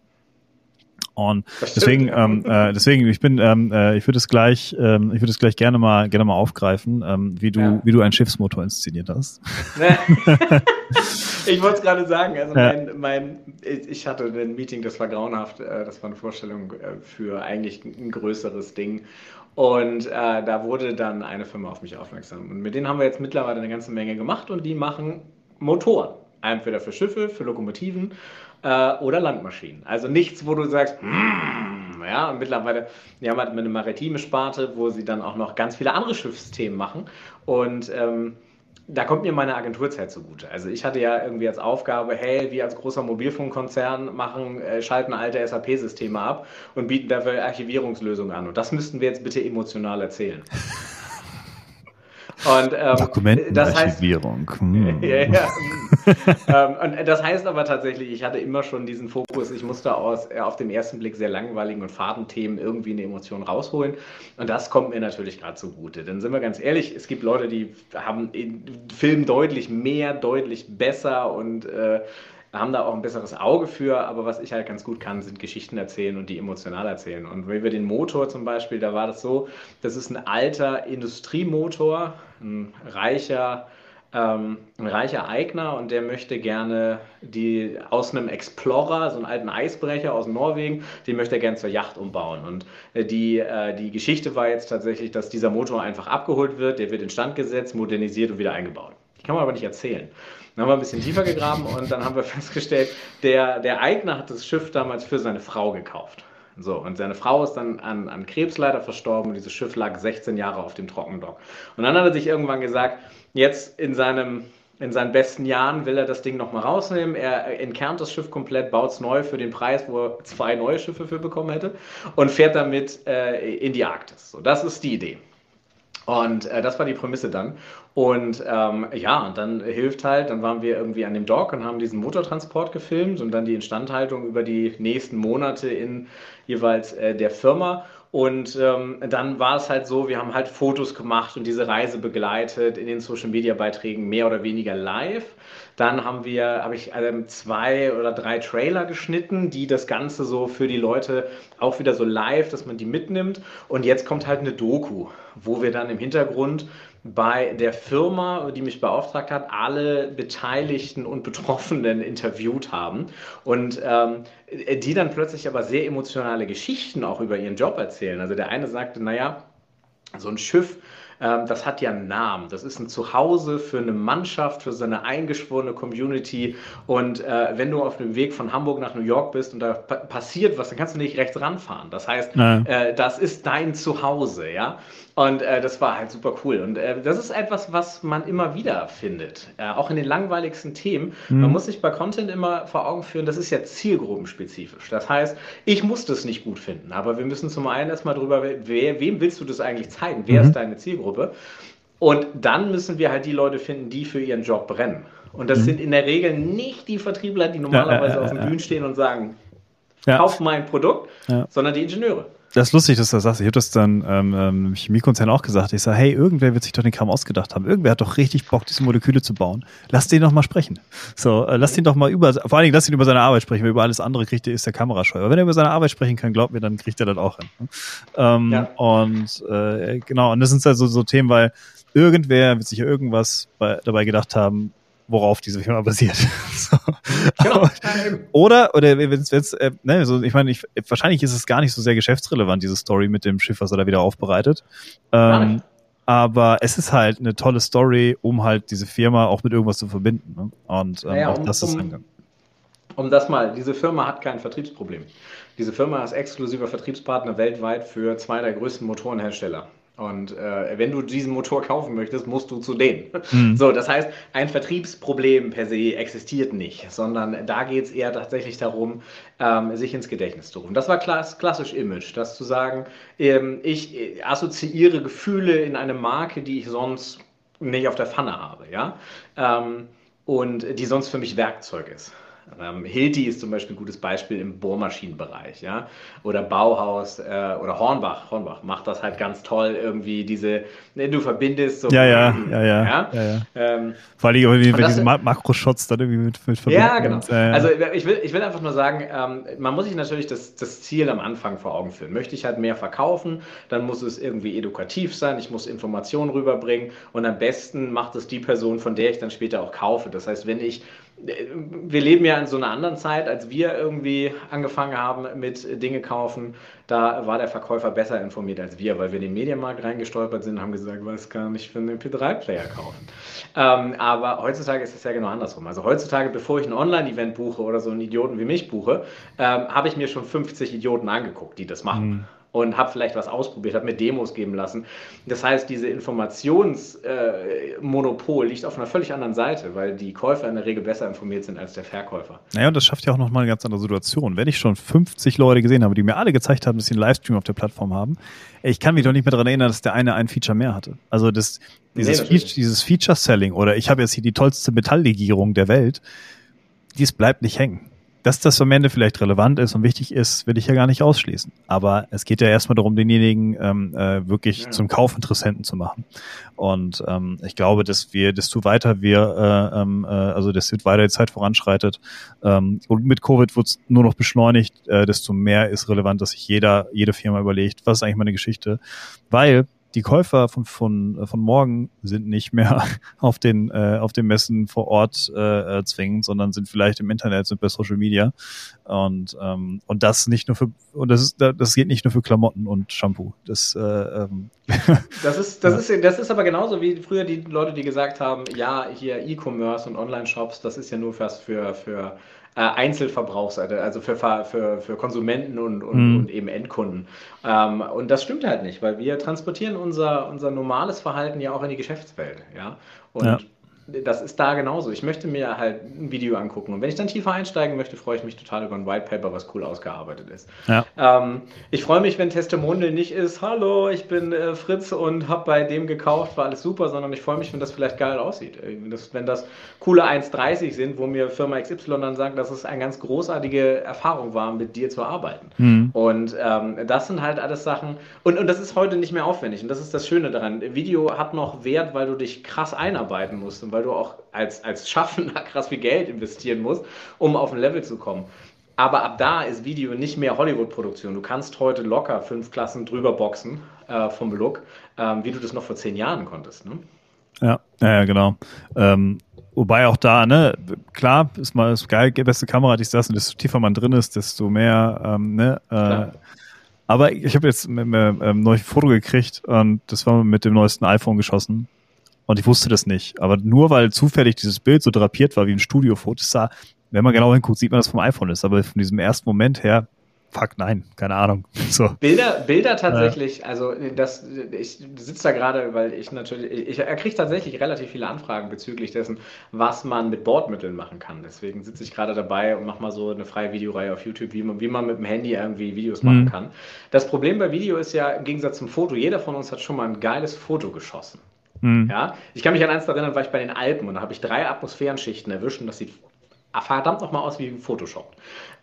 Und deswegen, ähm, äh, deswegen, ich bin, ähm, äh, ich würde es gleich, ähm, ich würde es gleich gerne mal, gerne mal aufgreifen, ähm, wie du, ja. wie du einen Schiffsmotor inszeniert hast. (laughs) ich wollte es gerade sagen, also ja. mein, mein, ich hatte ein Meeting, das war grauenhaft, äh, das war eine Vorstellung äh, für eigentlich ein größeres Ding. Und äh, da wurde dann eine Firma auf mich aufmerksam. Und mit denen haben wir jetzt mittlerweile eine ganze Menge gemacht und die machen Motoren. Entweder für Schiffe, für Lokomotiven äh, oder Landmaschinen. Also nichts, wo du sagst, mm, ja, und mittlerweile, die haben halt eine maritime Sparte, wo sie dann auch noch ganz viele andere Schiffsthemen machen. Und ähm, da kommt mir meine Agenturzeit zugute. Also ich hatte ja irgendwie als Aufgabe, hey, wir als großer Mobilfunkkonzern machen, äh, schalten alte SAP-Systeme ab und bieten dafür Archivierungslösungen an. Und das müssten wir jetzt bitte emotional erzählen. (laughs) Und, ähm, Dokumentenarchivierung. Hm. (laughs) ja, ja. (laughs) ähm, und das heißt aber tatsächlich, ich hatte immer schon diesen Fokus, ich musste aus äh, auf den ersten Blick sehr langweiligen und Fadenthemen irgendwie eine Emotion rausholen. Und das kommt mir natürlich gerade zugute. Denn sind wir ganz ehrlich, es gibt Leute, die haben Film deutlich mehr, deutlich besser und äh, haben da auch ein besseres Auge für, aber was ich halt ganz gut kann, sind Geschichten erzählen und die emotional erzählen. Und wenn wir den Motor zum Beispiel, da war das so, das ist ein alter Industriemotor, ein reicher, ähm, ein reicher Eigner und der möchte gerne die aus einem Explorer, so einen alten Eisbrecher aus Norwegen, den möchte er gerne zur Yacht umbauen. Und äh, die, äh, die Geschichte war jetzt tatsächlich, dass dieser Motor einfach abgeholt wird, der wird instand gesetzt, modernisiert und wieder eingebaut. Kann man aber nicht erzählen. Dann haben wir ein bisschen tiefer gegraben und dann haben wir festgestellt, der, der Eigner hat das Schiff damals für seine Frau gekauft. So, und seine Frau ist dann an, an Krebs leider verstorben und dieses Schiff lag 16 Jahre auf dem Trockendock. Und dann hat er sich irgendwann gesagt, jetzt in seinem in seinen besten Jahren will er das Ding nochmal rausnehmen. Er entkernt das Schiff komplett, baut es neu für den Preis, wo er zwei neue Schiffe für bekommen hätte und fährt damit äh, in die Arktis. So, das ist die Idee. Und äh, das war die Prämisse dann. Und ähm, ja, und dann hilft halt, dann waren wir irgendwie an dem Dock und haben diesen Motortransport gefilmt und dann die Instandhaltung über die nächsten Monate in jeweils äh, der Firma. Und ähm, dann war es halt so, wir haben halt Fotos gemacht und diese Reise begleitet in den Social Media Beiträgen mehr oder weniger live. Dann haben wir, habe ich ähm, zwei oder drei Trailer geschnitten, die das Ganze so für die Leute auch wieder so live, dass man die mitnimmt. Und jetzt kommt halt eine Doku, wo wir dann im Hintergrund bei der Firma, die mich beauftragt hat, alle Beteiligten und Betroffenen interviewt haben und ähm, die dann plötzlich aber sehr emotionale Geschichten auch über ihren Job erzählen. Also der eine sagte, naja, so ein Schiff, das hat ja einen Namen. Das ist ein Zuhause für eine Mannschaft, für seine eingeschworene Community. Und äh, wenn du auf dem Weg von Hamburg nach New York bist und da passiert was, dann kannst du nicht rechts ranfahren. Das heißt, äh, das ist dein Zuhause, ja. Und äh, das war halt super cool. Und äh, das ist etwas, was man immer wieder findet. Äh, auch in den langweiligsten Themen. Mhm. Man muss sich bei Content immer vor Augen führen, das ist ja zielgruppenspezifisch. Das heißt, ich muss das nicht gut finden, aber wir müssen zum einen erstmal drüber, wer, wem willst du das eigentlich zeigen? Wer mhm. ist deine Zielgruppe? Und dann müssen wir halt die Leute finden, die für ihren Job brennen. Und das mhm. sind in der Regel nicht die Vertriebler, die normalerweise ja, ja, ja, auf den Bühnen stehen und sagen, kauf mein Produkt, sondern die Ingenieure. Das ist lustig, dass du das sagst. Ich habe das dann ähm, im Chemiekonzern auch gesagt. Ich sage, hey, irgendwer wird sich doch den Kram ausgedacht haben. Irgendwer hat doch richtig Bock, diese Moleküle zu bauen. Lass den doch mal sprechen. So, äh, lass ihn doch mal über, vor allen Dingen lass ihn über seine Arbeit sprechen, weil über alles andere kriegt er, ist der Kamerascheu. Aber wenn er über seine Arbeit sprechen kann, glaub mir, dann kriegt er das auch hin. Ne? Ähm, ja. Und äh, genau, und das sind halt so, so Themen, weil irgendwer wird sich ja irgendwas bei, dabei gedacht haben, worauf diese Firma basiert. (laughs) so. genau. oder, oder wenn es, äh, ne, so, ich meine, ich, wahrscheinlich ist es gar nicht so sehr geschäftsrelevant, diese Story mit dem Schiff, was er da wieder aufbereitet. Ähm, aber es ist halt eine tolle Story, um halt diese Firma auch mit irgendwas zu verbinden. Ne? Und ähm, naja, auch um, das ist um, um das mal, diese Firma hat kein Vertriebsproblem. Diese Firma ist exklusiver Vertriebspartner weltweit für zwei der größten Motorenhersteller. Und äh, wenn du diesen Motor kaufen möchtest, musst du zu denen. Mhm. So, das heißt, ein Vertriebsproblem per se existiert nicht, sondern da geht es eher tatsächlich darum, ähm, sich ins Gedächtnis zu rufen. Das war klass klassisch Image, das zu sagen, ähm, ich assoziiere Gefühle in eine Marke, die ich sonst nicht auf der Pfanne habe, ja, ähm, und die sonst für mich Werkzeug ist. Ähm, Hilti ist zum Beispiel ein gutes Beispiel im Bohrmaschinenbereich, ja. Oder Bauhaus äh, oder Hornbach. Hornbach macht das halt ganz toll, irgendwie diese, ne, du verbindest so. Ja, ja, ja, ja. ja? ja, ja. Ähm, Vor allem, wenn, wenn diese Makroshots dann irgendwie mit, mit verbinden. Ja, genau. Und, äh, also ich will, ich will einfach nur sagen, ähm, man muss sich natürlich das, das Ziel am Anfang vor Augen führen. Möchte ich halt mehr verkaufen, dann muss es irgendwie edukativ sein, ich muss Informationen rüberbringen und am besten macht es die Person, von der ich dann später auch kaufe. Das heißt, wenn ich wir leben ja in so einer anderen Zeit, als wir irgendwie angefangen haben mit Dinge kaufen. Da war der Verkäufer besser informiert als wir, weil wir in den Medienmarkt reingestolpert sind und haben gesagt, was kann ich für einen MP3-Player kaufen. Ähm, aber heutzutage ist es ja genau andersrum. Also heutzutage, bevor ich ein Online-Event buche oder so einen Idioten wie mich buche, ähm, habe ich mir schon 50 Idioten angeguckt, die das machen. Mhm und habe vielleicht was ausprobiert, habe mir Demos geben lassen. Das heißt, diese Informationsmonopol äh, liegt auf einer völlig anderen Seite, weil die Käufer in der Regel besser informiert sind als der Verkäufer. Naja, und das schafft ja auch nochmal eine ganz andere Situation. Wenn ich schon 50 Leute gesehen habe, die mir alle gezeigt haben, dass sie einen Livestream auf der Plattform haben, ich kann mich doch nicht mehr daran erinnern, dass der eine ein Feature mehr hatte. Also das, dieses, nee, Fe dieses Feature-Selling oder ich habe jetzt hier die tollste Metalllegierung der Welt, dies bleibt nicht hängen dass das am Ende vielleicht relevant ist und wichtig ist, will ich ja gar nicht ausschließen. Aber es geht ja erstmal darum, denjenigen ähm, äh, wirklich ja. zum Kaufinteressenten zu machen. Und ähm, ich glaube, dass wir, desto weiter wir, äh, ähm, äh, also desto weiter die Zeit voranschreitet ähm, und mit Covid wird es nur noch beschleunigt, äh, desto mehr ist relevant, dass sich jeder, jede Firma überlegt, was ist eigentlich meine Geschichte? Weil die Käufer von, von, von morgen sind nicht mehr (laughs) auf den, äh, auf den Messen vor Ort äh, äh, zwingend, sondern sind vielleicht im Internet, sind bei Social Media. Und, ähm, und das nicht nur für, und das ist, das geht nicht nur für Klamotten und Shampoo. Das, äh, ähm, (laughs) das ist, das ja. ist, das ist aber genauso wie früher die Leute, die gesagt haben, ja, hier E-Commerce und Online-Shops, das ist ja nur fast für, für äh, Einzelverbrauchsseite, also für, für, für Konsumenten und, und, mhm. und eben Endkunden. Ähm, und das stimmt halt nicht, weil wir transportieren unser, unser normales Verhalten ja auch in die Geschäftswelt. Ja? Und ja das ist da genauso. Ich möchte mir halt ein Video angucken. Und wenn ich dann tiefer einsteigen möchte, freue ich mich total über ein White Paper, was cool ausgearbeitet ist. Ja. Ähm, ich freue mich, wenn Testimonial nicht ist, hallo, ich bin äh, Fritz und habe bei dem gekauft, war alles super, sondern ich freue mich, wenn das vielleicht geil aussieht. Das, wenn das coole 1,30 sind, wo mir Firma XY dann sagt, dass es eine ganz großartige Erfahrung war, mit dir zu arbeiten. Mhm. Und ähm, das sind halt alles Sachen. Und, und das ist heute nicht mehr aufwendig. Und das ist das Schöne daran. Video hat noch Wert, weil du dich krass einarbeiten musst und weil weil du auch als, als Schaffender (laughs) krass viel Geld investieren musst, um auf ein Level zu kommen. Aber ab da ist Video nicht mehr Hollywood-Produktion. Du kannst heute locker fünf Klassen drüber boxen äh, vom Look, ähm, wie du das noch vor zehn Jahren konntest. Ne? Ja, ja, genau. Ähm, wobei auch da, ne, klar, ist mal ist geil, beste Kamera, die das und desto tiefer man drin ist, desto mehr, ähm, ne, äh, aber ich habe jetzt ein ähm, neues Foto gekriegt und das war mit dem neuesten iPhone geschossen. Und ich wusste das nicht. Aber nur weil zufällig dieses Bild so drapiert war wie ein Studiofoto, sah, wenn man genau hinguckt, sieht man, dass es vom iPhone ist. Aber von diesem ersten Moment her, fuck, nein, keine Ahnung. (laughs) So. Bilder, Bilder tatsächlich, ja. also das, ich sitze da gerade, weil ich natürlich, ich, ich kriege tatsächlich relativ viele Anfragen bezüglich dessen, was man mit Bordmitteln machen kann. Deswegen sitze ich gerade dabei und mache mal so eine freie Videoreihe auf YouTube, wie man, wie man mit dem Handy irgendwie Videos mhm. machen kann. Das Problem bei Video ist ja, im Gegensatz zum Foto, jeder von uns hat schon mal ein geiles Foto geschossen. Mhm. Ja, ich kann mich an eins erinnern, war ich bei den Alpen und da habe ich drei Atmosphärenschichten erwischt und das sieht verdammt nochmal aus wie Photoshop.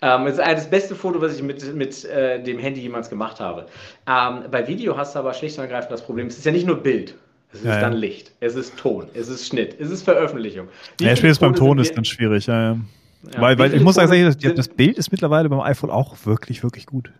Ähm, das ist das beste Foto, was ich mit, mit äh, dem Handy jemals gemacht habe. Ähm, bei Video hast du aber schlicht und ergreifend das Problem, es ist ja nicht nur Bild. Es ist ja, dann. Licht, es ist Ton, es ist Schnitt, es ist Veröffentlichung. Wie ja, spätestens beim Ton ist dann schwierig, ja, ja. weil, weil ich muss sagen, das Bild ist mittlerweile beim iPhone auch wirklich, wirklich gut.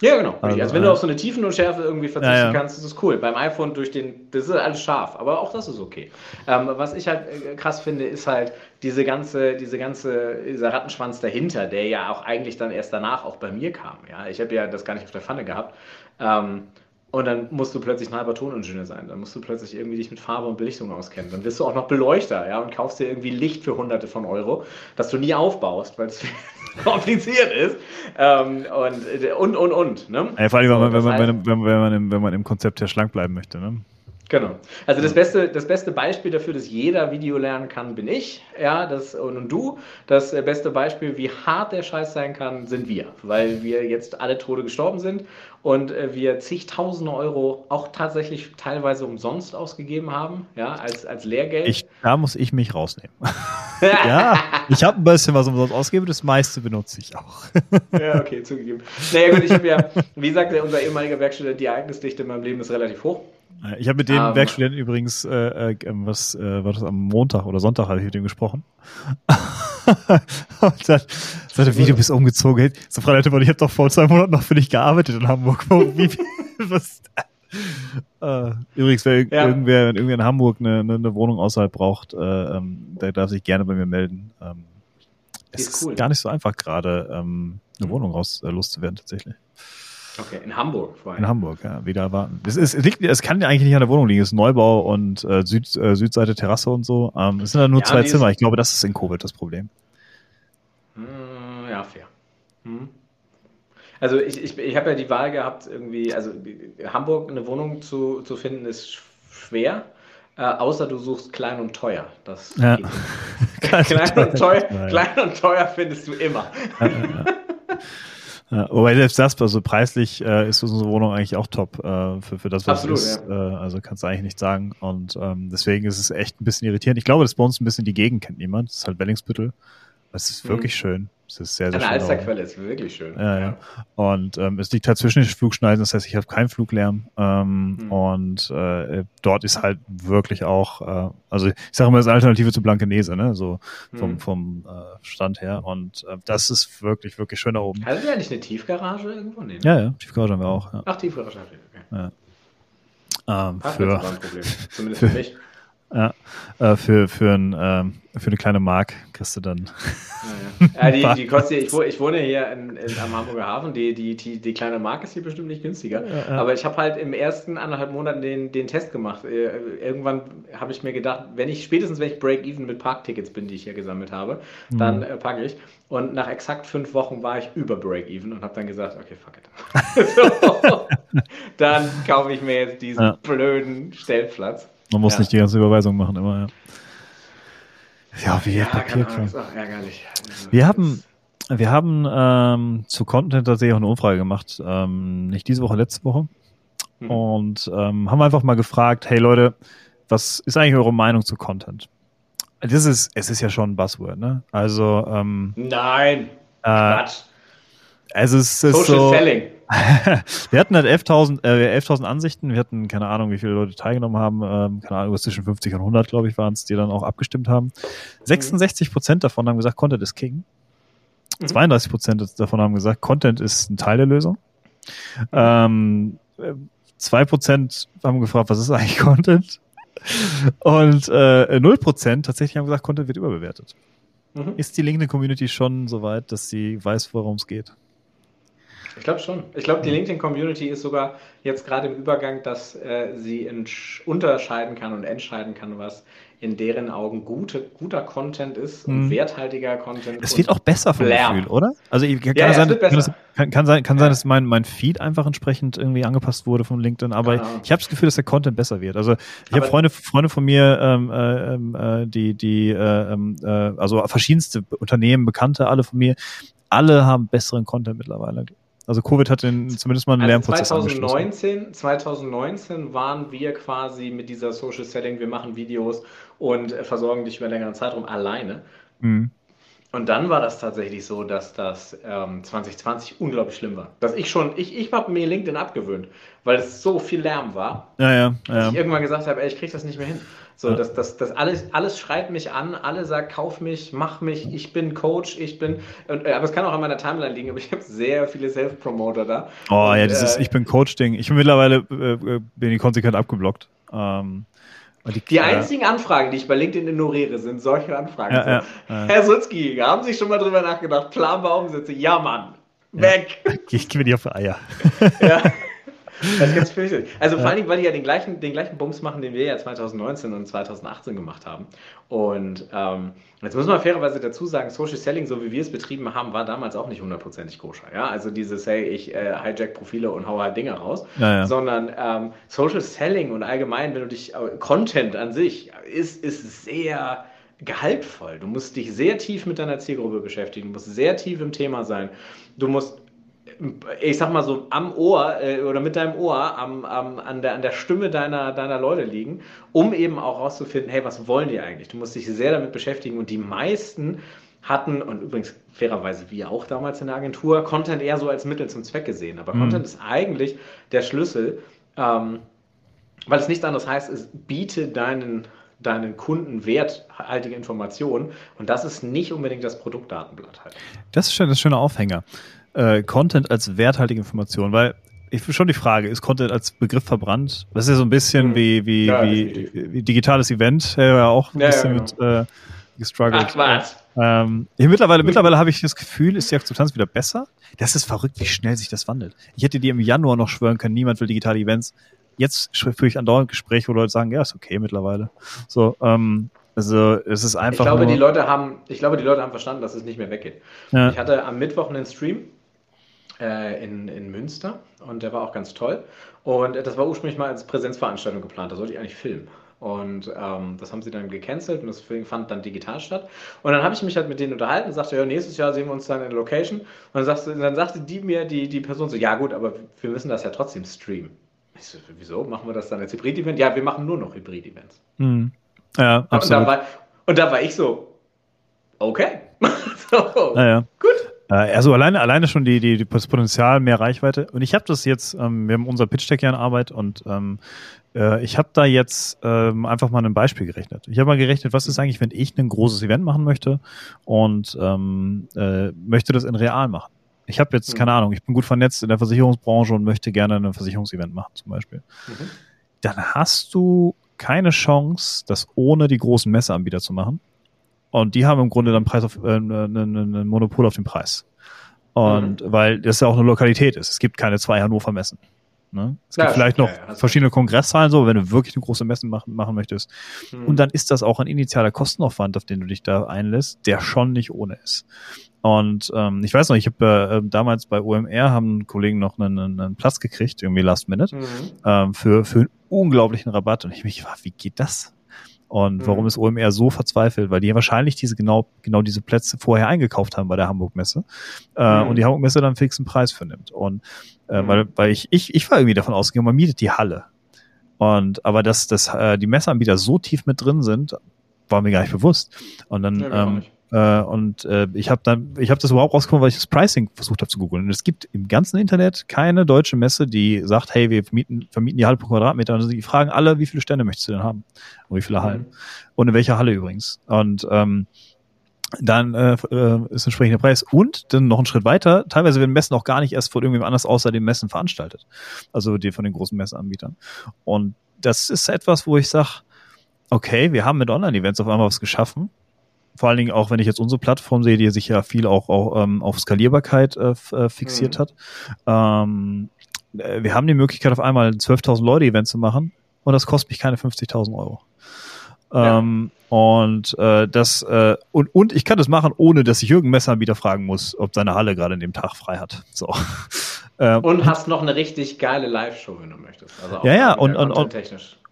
Ja, genau. Also, also wenn du auf so eine Tiefenunschärfe irgendwie verzichten ja, ja. kannst, ist das cool. Beim iPhone durch den, das ist alles scharf, aber auch das ist okay. Ähm, was ich halt äh, krass finde, ist halt diese ganze, diese ganze, dieser Rattenschwanz dahinter, der ja auch eigentlich dann erst danach auch bei mir kam. Ja, ich habe ja das gar nicht auf der Pfanne gehabt. Ähm, und dann musst du plötzlich ein halber Toningenieur sein. Dann musst du plötzlich irgendwie dich mit Farbe und Belichtung auskennen. Dann bist du auch noch Beleuchter, ja, und kaufst dir irgendwie Licht für hunderte von Euro, das du nie aufbaust, weil es (laughs) (laughs) kompliziert ist. Ähm, und, und, und, und. Ne? Ja, vor allem, wenn man, wenn, man, wenn, man, wenn, man wenn man im Konzept ja schlank bleiben möchte. Ne? Genau. Also das beste, das beste Beispiel dafür, dass jeder Video lernen kann, bin ich, ja, das und, und du. Das beste Beispiel, wie hart der Scheiß sein kann, sind wir, weil wir jetzt alle Tode gestorben sind und äh, wir zigtausende Euro auch tatsächlich teilweise umsonst ausgegeben haben, ja, als, als Lehrgeld. Ich, da muss ich mich rausnehmen. (laughs) ja, ich habe ein bisschen was umsonst ausgegeben, das meiste benutze ich auch. (laughs) ja, okay, zugegeben. Naja gut, ich habe ja, wie sagte unser ehemaliger Werkstudent, die Ereignisdichte in meinem Leben ist relativ hoch. Äh, ich habe mit dem um, ähm, Werkstudenten übrigens, äh, äh, ähm, was äh, war das am Montag oder Sonntag, habe ich mit dem gesprochen. (laughs) und dann sagte, wie du bist umgezogen. So Frau Leute, ich habe doch vor zwei Monaten noch für dich gearbeitet in Hamburg. (laughs) Wie, was, äh, übrigens, wer, ja. irgendwer, wenn irgendwer in Hamburg eine, eine, Wohnung außerhalb braucht, äh, ähm, der darf sich gerne bei mir melden. Ähm, es ist, cool. ist gar nicht so einfach gerade, ähm, eine Wohnung raus äh, loszuwerden tatsächlich. Okay, in Hamburg vor allem. In Hamburg, ja, wieder erwarten. Es, es, liegt, es kann ja eigentlich nicht an der Wohnung liegen. Es ist Neubau und äh, Süd, äh, Südseite Terrasse und so. Ähm, es sind ja nur ja, zwei Zimmer. Ich glaube, das ist in Covid das Problem. Hm, ja, fair. Hm. Also ich, ich, ich habe ja die Wahl gehabt, irgendwie, also Hamburg eine Wohnung zu, zu finden, ist schwer. Äh, außer du suchst klein und teuer. Das ja. (laughs) klein, klein, und teuer, klein und teuer findest du immer. Ja, (laughs) Ja, wobei selbst das, also preislich äh, ist unsere Wohnung eigentlich auch top äh, für, für das, was Absolut, es ist. Ja. Äh, also kannst du eigentlich nicht sagen. Und ähm, deswegen ist es echt ein bisschen irritierend. Ich glaube, das bei uns ein bisschen die Gegend kennt niemand. Das ist halt Wellingsbüttel. Es ist mhm. wirklich schön. Es ist sehr, sehr Eine. Alsterquelle ist wirklich schön. Ja, ja. Und ähm, es liegt halt zwischen den Flugschneiden, das heißt, ich habe keinen Fluglärm. Ähm, mhm. Und äh, dort ist halt wirklich auch, äh, also ich sage mal, das ist eine Alternative zu Blankenese, ne? So vom, mhm. vom äh, Stand her. Und äh, das ist wirklich, wirklich schön da oben. Hattet ihr eigentlich eine Tiefgarage irgendwo? Nee, ne? Ja, ja, Tiefgarage haben wir auch. Ja. Ach, Tiefgarage, okay. Ja. Ähm, für, (laughs) Zumindest für mich. Ja, äh, für, für, ein, ähm, für eine kleine Mark kriegst du dann. Ja, ja. (laughs) die, die kostet, ich, ich wohne hier in, in, am Hamburger Hafen, die, die, die, die kleine Mark ist hier bestimmt nicht günstiger. Aber ich habe halt im ersten anderthalb Monaten den, den Test gemacht. Äh, irgendwann habe ich mir gedacht, wenn ich spätestens wenn ich Break-Even mit Parktickets bin, die ich hier gesammelt habe, mhm. dann äh, packe ich. Und nach exakt fünf Wochen war ich über Break-Even und habe dann gesagt, okay, fuck it. (laughs) (laughs) so, dann kaufe ich mir jetzt diesen blöden Stellplatz. Man muss ja. nicht die ganze Überweisung machen, immer, ja. Ja, wie ja, Papierkram. ärgerlich. Wir haben, wir haben ähm, zu Content tatsächlich auch eine Umfrage gemacht. Ähm, nicht diese Woche, letzte Woche. Mhm. Und ähm, haben einfach mal gefragt, hey Leute, was ist eigentlich eure Meinung zu Content? Das ist, es ist ja schon ein Buzzword, ne? Also, ähm, Nein. Äh, Quatsch. Also es ist Social so, Selling. (laughs) wir hatten halt 11.000 äh, 11 Ansichten. Wir hatten keine Ahnung, wie viele Leute teilgenommen haben. Ähm, keine Ahnung, zwischen 50 und 100, glaube ich, waren es, die dann auch abgestimmt haben. 66 Prozent davon haben gesagt, Content ist King. Mhm. 32 Prozent davon haben gesagt, Content ist ein Teil der Lösung. Mhm. Ähm, 2 Prozent haben gefragt, was ist eigentlich (laughs) Content? Und äh, 0 Prozent tatsächlich haben gesagt, Content wird überbewertet. Mhm. Ist die LinkedIn-Community schon so weit, dass sie weiß, worum es geht? Ich glaube schon. Ich glaube, die LinkedIn-Community ist sogar jetzt gerade im Übergang, dass äh, sie unterscheiden kann und entscheiden kann, was in deren Augen gute, guter Content ist und mhm. werthaltiger Content. Es wird auch besser vom Lärm. Gefühl, oder? Also kann, ja, sein, kann, das, kann, kann, sein, kann ja. sein, dass mein, mein Feed einfach entsprechend irgendwie angepasst wurde von LinkedIn, aber genau. ich habe das Gefühl, dass der Content besser wird. Also ich habe Freunde, Freunde von mir, ähm, äh, ähm, äh, die, die äh, ähm, äh, also verschiedenste Unternehmen, Bekannte, alle von mir, alle haben besseren Content mittlerweile. Also Covid hat den, zumindest mal einen also Lernprozess 2019, 2019 waren wir quasi mit dieser Social Setting, wir machen Videos und äh, versorgen dich über längeren Zeitraum alleine. Mhm. Und dann war das tatsächlich so, dass das ähm, 2020 unglaublich schlimm war. Dass ich schon, ich, ich habe mir LinkedIn abgewöhnt, weil es so viel Lärm war. Ja, ja, ja. Dass ich irgendwann gesagt habe, ey, ich krieg das nicht mehr hin. So, ja. das, das, das alles, alles schreit mich an, alle sagt, kauf mich, mach mich, ich bin Coach, ich bin. Und, äh, aber es kann auch an meiner Timeline liegen, aber ich habe sehr viele Self-Promoter da. Oh und, ja, dieses äh, Ich bin Coach-Ding. Ich bin mittlerweile äh, äh bin ich konsequent abgeblockt. Ähm, die, die, einzigen Anfragen, die ich bei LinkedIn ignoriere, sind solche Anfragen. Ja, ja, ja. Herr Sutzki, haben Sie schon mal drüber nachgedacht? Planbar umsetzen? Ja, Mann. Weg. (laughs) Ich gebe dir auf Eier. Ja. (laughs) Das ist ganz fürchterlich. Also vor allen Dingen, weil die ja den gleichen, den gleichen Bums machen, den wir ja 2019 und 2018 gemacht haben. Und ähm, jetzt muss man fairerweise dazu sagen, Social Selling, so wie wir es betrieben haben, war damals auch nicht hundertprozentig koscher. Ja? Also dieses, hey, ich äh, hijack Profile und hau halt Dinge raus. Ja, ja. Sondern ähm, Social Selling und allgemein, wenn du dich, äh, Content an sich, ist, ist sehr gehaltvoll. Du musst dich sehr tief mit deiner Zielgruppe beschäftigen, du musst sehr tief im Thema sein. Du musst ich sag mal so, am Ohr äh, oder mit deinem Ohr am, am, an, der, an der Stimme deiner, deiner Leute liegen, um eben auch rauszufinden, hey, was wollen die eigentlich? Du musst dich sehr damit beschäftigen und die meisten hatten, und übrigens fairerweise wir auch damals in der Agentur, Content eher so als Mittel zum Zweck gesehen. Aber mhm. Content ist eigentlich der Schlüssel, ähm, weil es nichts anderes heißt, es biete deinen deinen Kunden werthaltige Informationen und das ist nicht unbedingt das Produktdatenblatt halt. Das ist schon das schöne Aufhänger äh, Content als werthaltige Information, weil ich schon die Frage, ist Content als Begriff verbrannt? Das ist ja so ein bisschen mhm. wie, wie, ja, wie, wie, digitales Event, ja auch ein ja, bisschen ja, genau. mit äh, gestruggelt. Ach, was? Ähm, ich, mittlerweile mittlerweile habe ich das Gefühl, ist die Akzeptanz wieder besser. Das ist verrückt, wie schnell sich das wandelt. Ich hätte dir im Januar noch schwören können, niemand will digitale Events. Jetzt führe ich andauernd Gespräche, wo Leute sagen, ja, ist okay mittlerweile. So, ähm, also es ist einfach. Ich glaube, die Leute haben, ich glaube, die Leute haben verstanden, dass es nicht mehr weggeht. Ja. Ich hatte am Mittwoch einen Stream in, in Münster und der war auch ganz toll. Und das war ursprünglich mal als Präsenzveranstaltung geplant, da sollte ich eigentlich filmen. Und ähm, das haben sie dann gecancelt und das fand dann digital statt. Und dann habe ich mich halt mit denen unterhalten und sagte, ja, nächstes Jahr sehen wir uns dann in der Location. Und dann sagte, dann sagte die mir, die, die Person so, ja gut, aber wir müssen das ja trotzdem streamen. Ich so, wieso? Machen wir das dann als Hybrid-Event? Ja, wir machen nur noch Hybrid-Events. Mhm. Ja, absolut. Und da, war, und da war ich so, okay. (laughs) so, ja, ja. Gut. Äh, also alleine, alleine schon die, die, das Potenzial, mehr Reichweite. Und ich habe das jetzt, ähm, wir haben unser Pitch-Deck ja in Arbeit und ähm, äh, ich habe da jetzt ähm, einfach mal ein Beispiel gerechnet. Ich habe mal gerechnet, was ist eigentlich, wenn ich ein großes Event machen möchte und ähm, äh, möchte das in real machen. Ich habe jetzt, mhm. keine Ahnung, ich bin gut vernetzt in der Versicherungsbranche und möchte gerne ein Versicherungsevent machen zum Beispiel. Mhm. Dann hast du keine Chance, das ohne die großen Messeanbieter zu machen und die haben im Grunde dann Preis auf, äh, ein ne, ne, ne Monopol auf den Preis. Und mhm. weil das ja auch eine Lokalität ist. Es gibt keine zwei Hannover Messen. Ne? Es gibt ja, vielleicht noch ja, verschiedene Kongresszahlen, so, wenn du wirklich eine große Messe machen, machen möchtest. Mhm. Und dann ist das auch ein initialer Kostenaufwand, auf den du dich da einlässt, der schon nicht ohne ist. Und ähm, ich weiß noch, ich habe äh, damals bei OMR haben Kollegen noch einen, einen Platz gekriegt, irgendwie Last Minute, mhm. ähm, für, für einen unglaublichen Rabatt. Und ich mich, wie geht das? Und mhm. warum ist OMR so verzweifelt? Weil die wahrscheinlich diese genau, genau diese Plätze vorher eingekauft haben bei der Hamburg-Messe äh, mhm. und die Hamburg-Messe dann einen fixen Preis für nimmt. Und äh, mhm. weil, weil ich, ich, ich war irgendwie davon ausgegangen, man mietet die Halle. Und aber dass, dass äh, die Messeanbieter so tief mit drin sind, war mir gar nicht bewusst. Und dann ja, ähm, äh, und äh, ich habe dann, ich habe das überhaupt rausgefunden, weil ich das Pricing versucht habe zu googeln. Und es gibt im ganzen Internet keine deutsche Messe, die sagt, hey, wir vermieten, vermieten die Halle pro Quadratmeter. Und die fragen alle, wie viele Stände möchtest du denn haben? Und wie viele Hallen? Mhm. Und in welcher Halle übrigens? Und ähm, dann äh, äh, ist entsprechender Preis. Und dann noch einen Schritt weiter, teilweise werden Messen auch gar nicht erst von irgendjemand anders außer den Messen veranstaltet. Also die von den großen Messeanbietern. Und das ist etwas, wo ich sage, okay, wir haben mit Online-Events auf einmal was geschaffen, vor allen Dingen auch, wenn ich jetzt unsere Plattform sehe, die sich ja viel auch, auch ähm, auf Skalierbarkeit äh, äh fixiert mhm. hat. Ähm, äh, wir haben die Möglichkeit, auf einmal ein 12.000 Leute-Event zu machen und das kostet mich keine 50.000 Euro. Ja. Ähm, und äh, das äh, und, und ich kann das machen, ohne dass ich irgendeinen Messeranbieter fragen muss, ob seine Halle gerade in dem Tag frei hat. So. Ähm, und hast noch eine richtig geile Live-Show, wenn du möchtest. Also ja, ja, und, und, und,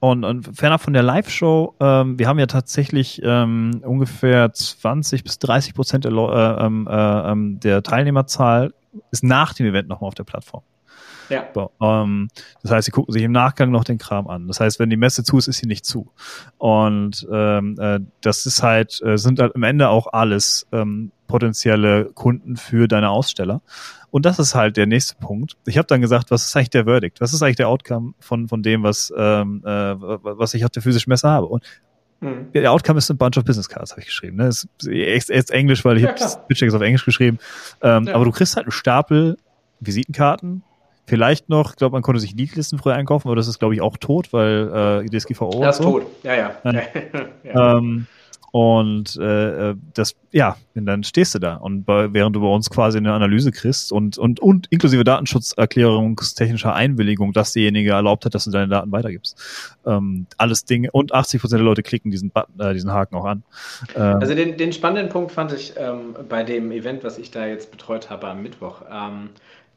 und, und ferner von der Live-Show, ähm, wir haben ja tatsächlich ähm, ungefähr 20 bis 30 Prozent der, äh, ähm, äh, ähm, der Teilnehmerzahl ist nach dem Event nochmal auf der Plattform. Ja. So, ähm, das heißt, sie gucken sich im Nachgang noch den Kram an. Das heißt, wenn die Messe zu ist, ist sie nicht zu. Und ähm, äh, das ist halt, äh, sind halt am Ende auch alles ähm, potenzielle Kunden für deine Aussteller. Und das ist halt der nächste Punkt. Ich habe dann gesagt, was ist eigentlich der Verdict? Was ist eigentlich der Outcome von, von dem, was, ähm, äh, was ich auf der physischen Messe habe? Und mhm. der Outcome ist ein bunch of Business Cards, habe ich geschrieben. Ne? Das ist, ist Englisch, weil ich ja, habe (laughs) das Pitch auf Englisch geschrieben. Ähm, ja. Aber du kriegst halt einen Stapel Visitenkarten, Vielleicht noch, ich glaube, man konnte sich Leadlisten früher einkaufen, aber das ist, glaube ich, auch tot, weil äh, DSGVO. Das ist so. tot, ja, ja. ja. (laughs) Ähm, und äh, äh, das, ja, und dann stehst du da. Und bei, während du bei uns quasi eine Analyse kriegst und, und, und inklusive Datenschutzerklärungstechnischer Einwilligung, dass derjenige erlaubt hat, dass du deine Daten weitergibst. Ähm, alles Dinge und 80 Prozent der Leute klicken diesen Button, äh, diesen Haken auch an. Ähm, also den, den spannenden Punkt fand ich ähm, bei dem Event, was ich da jetzt betreut habe am Mittwoch.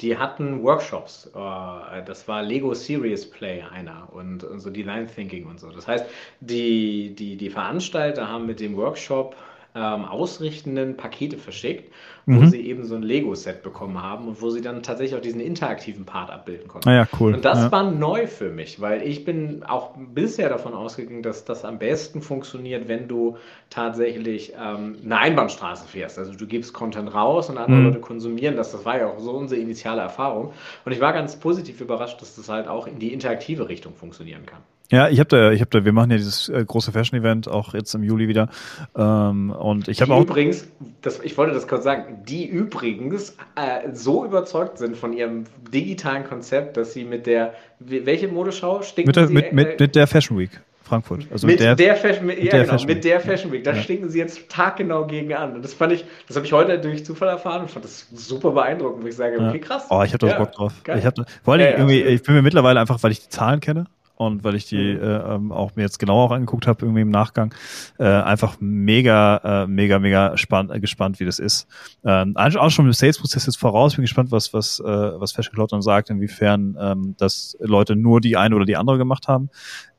Die hatten Workshops. Äh, das war Lego Serious Play einer und, so Design Thinking und so. Das heißt, die, die, die Veranstalter haben mit dem Workshop ähm, Ausrichtenden Pakete verschickt wo mhm. sie eben so ein Lego-Set bekommen haben und wo sie dann tatsächlich auch diesen interaktiven Part abbilden konnten. Ah ja, cool. Und das ja. war neu für mich, weil ich bin auch bisher davon ausgegangen, dass das am besten funktioniert, wenn du tatsächlich ähm, eine Einbahnstraße fährst. Also du gibst Content raus und andere mhm. Leute konsumieren das. Das war ja auch so unsere initiale Erfahrung. Und ich war ganz positiv überrascht, dass das halt auch in die interaktive Richtung funktionieren kann. Ja, ich habe da, ich habe da, wir machen ja dieses äh, große Fashion-Event auch jetzt im Juli wieder. Ähm, und ich habe auch übrigens, das, ich wollte das kurz sagen, die übrigens äh, so überzeugt sind von ihrem digitalen Konzept, dass sie mit der, welche Modeschau stinken mit der, sie? Mit, mit, äh, mit der Fashion Week. Frankfurt. Also mit, der, der, Fashion, mit, ja, der genau, Fashion mit der Fashion Week. Da ja. stinken sie jetzt taggenau gegen an. Und das fand ich, das habe ich heute durch Zufall erfahren und fand das super beeindruckend, wo ich sage, okay, krass. Oh, ich habe da ja, Bock drauf. Geil. Ich hab, vor allem irgendwie, ich bin mir mittlerweile einfach, weil ich die Zahlen kenne, und weil ich die mhm. äh, ähm, auch mir jetzt genauer auch angeguckt habe, irgendwie im Nachgang, äh, einfach mega, äh, mega, mega spann, äh, gespannt, wie das ist. Ähm, auch schon im Sales-Prozess jetzt voraus, bin gespannt, was, was, äh, was Fashion Cloud dann sagt, inwiefern ähm, das Leute nur die eine oder die andere gemacht haben.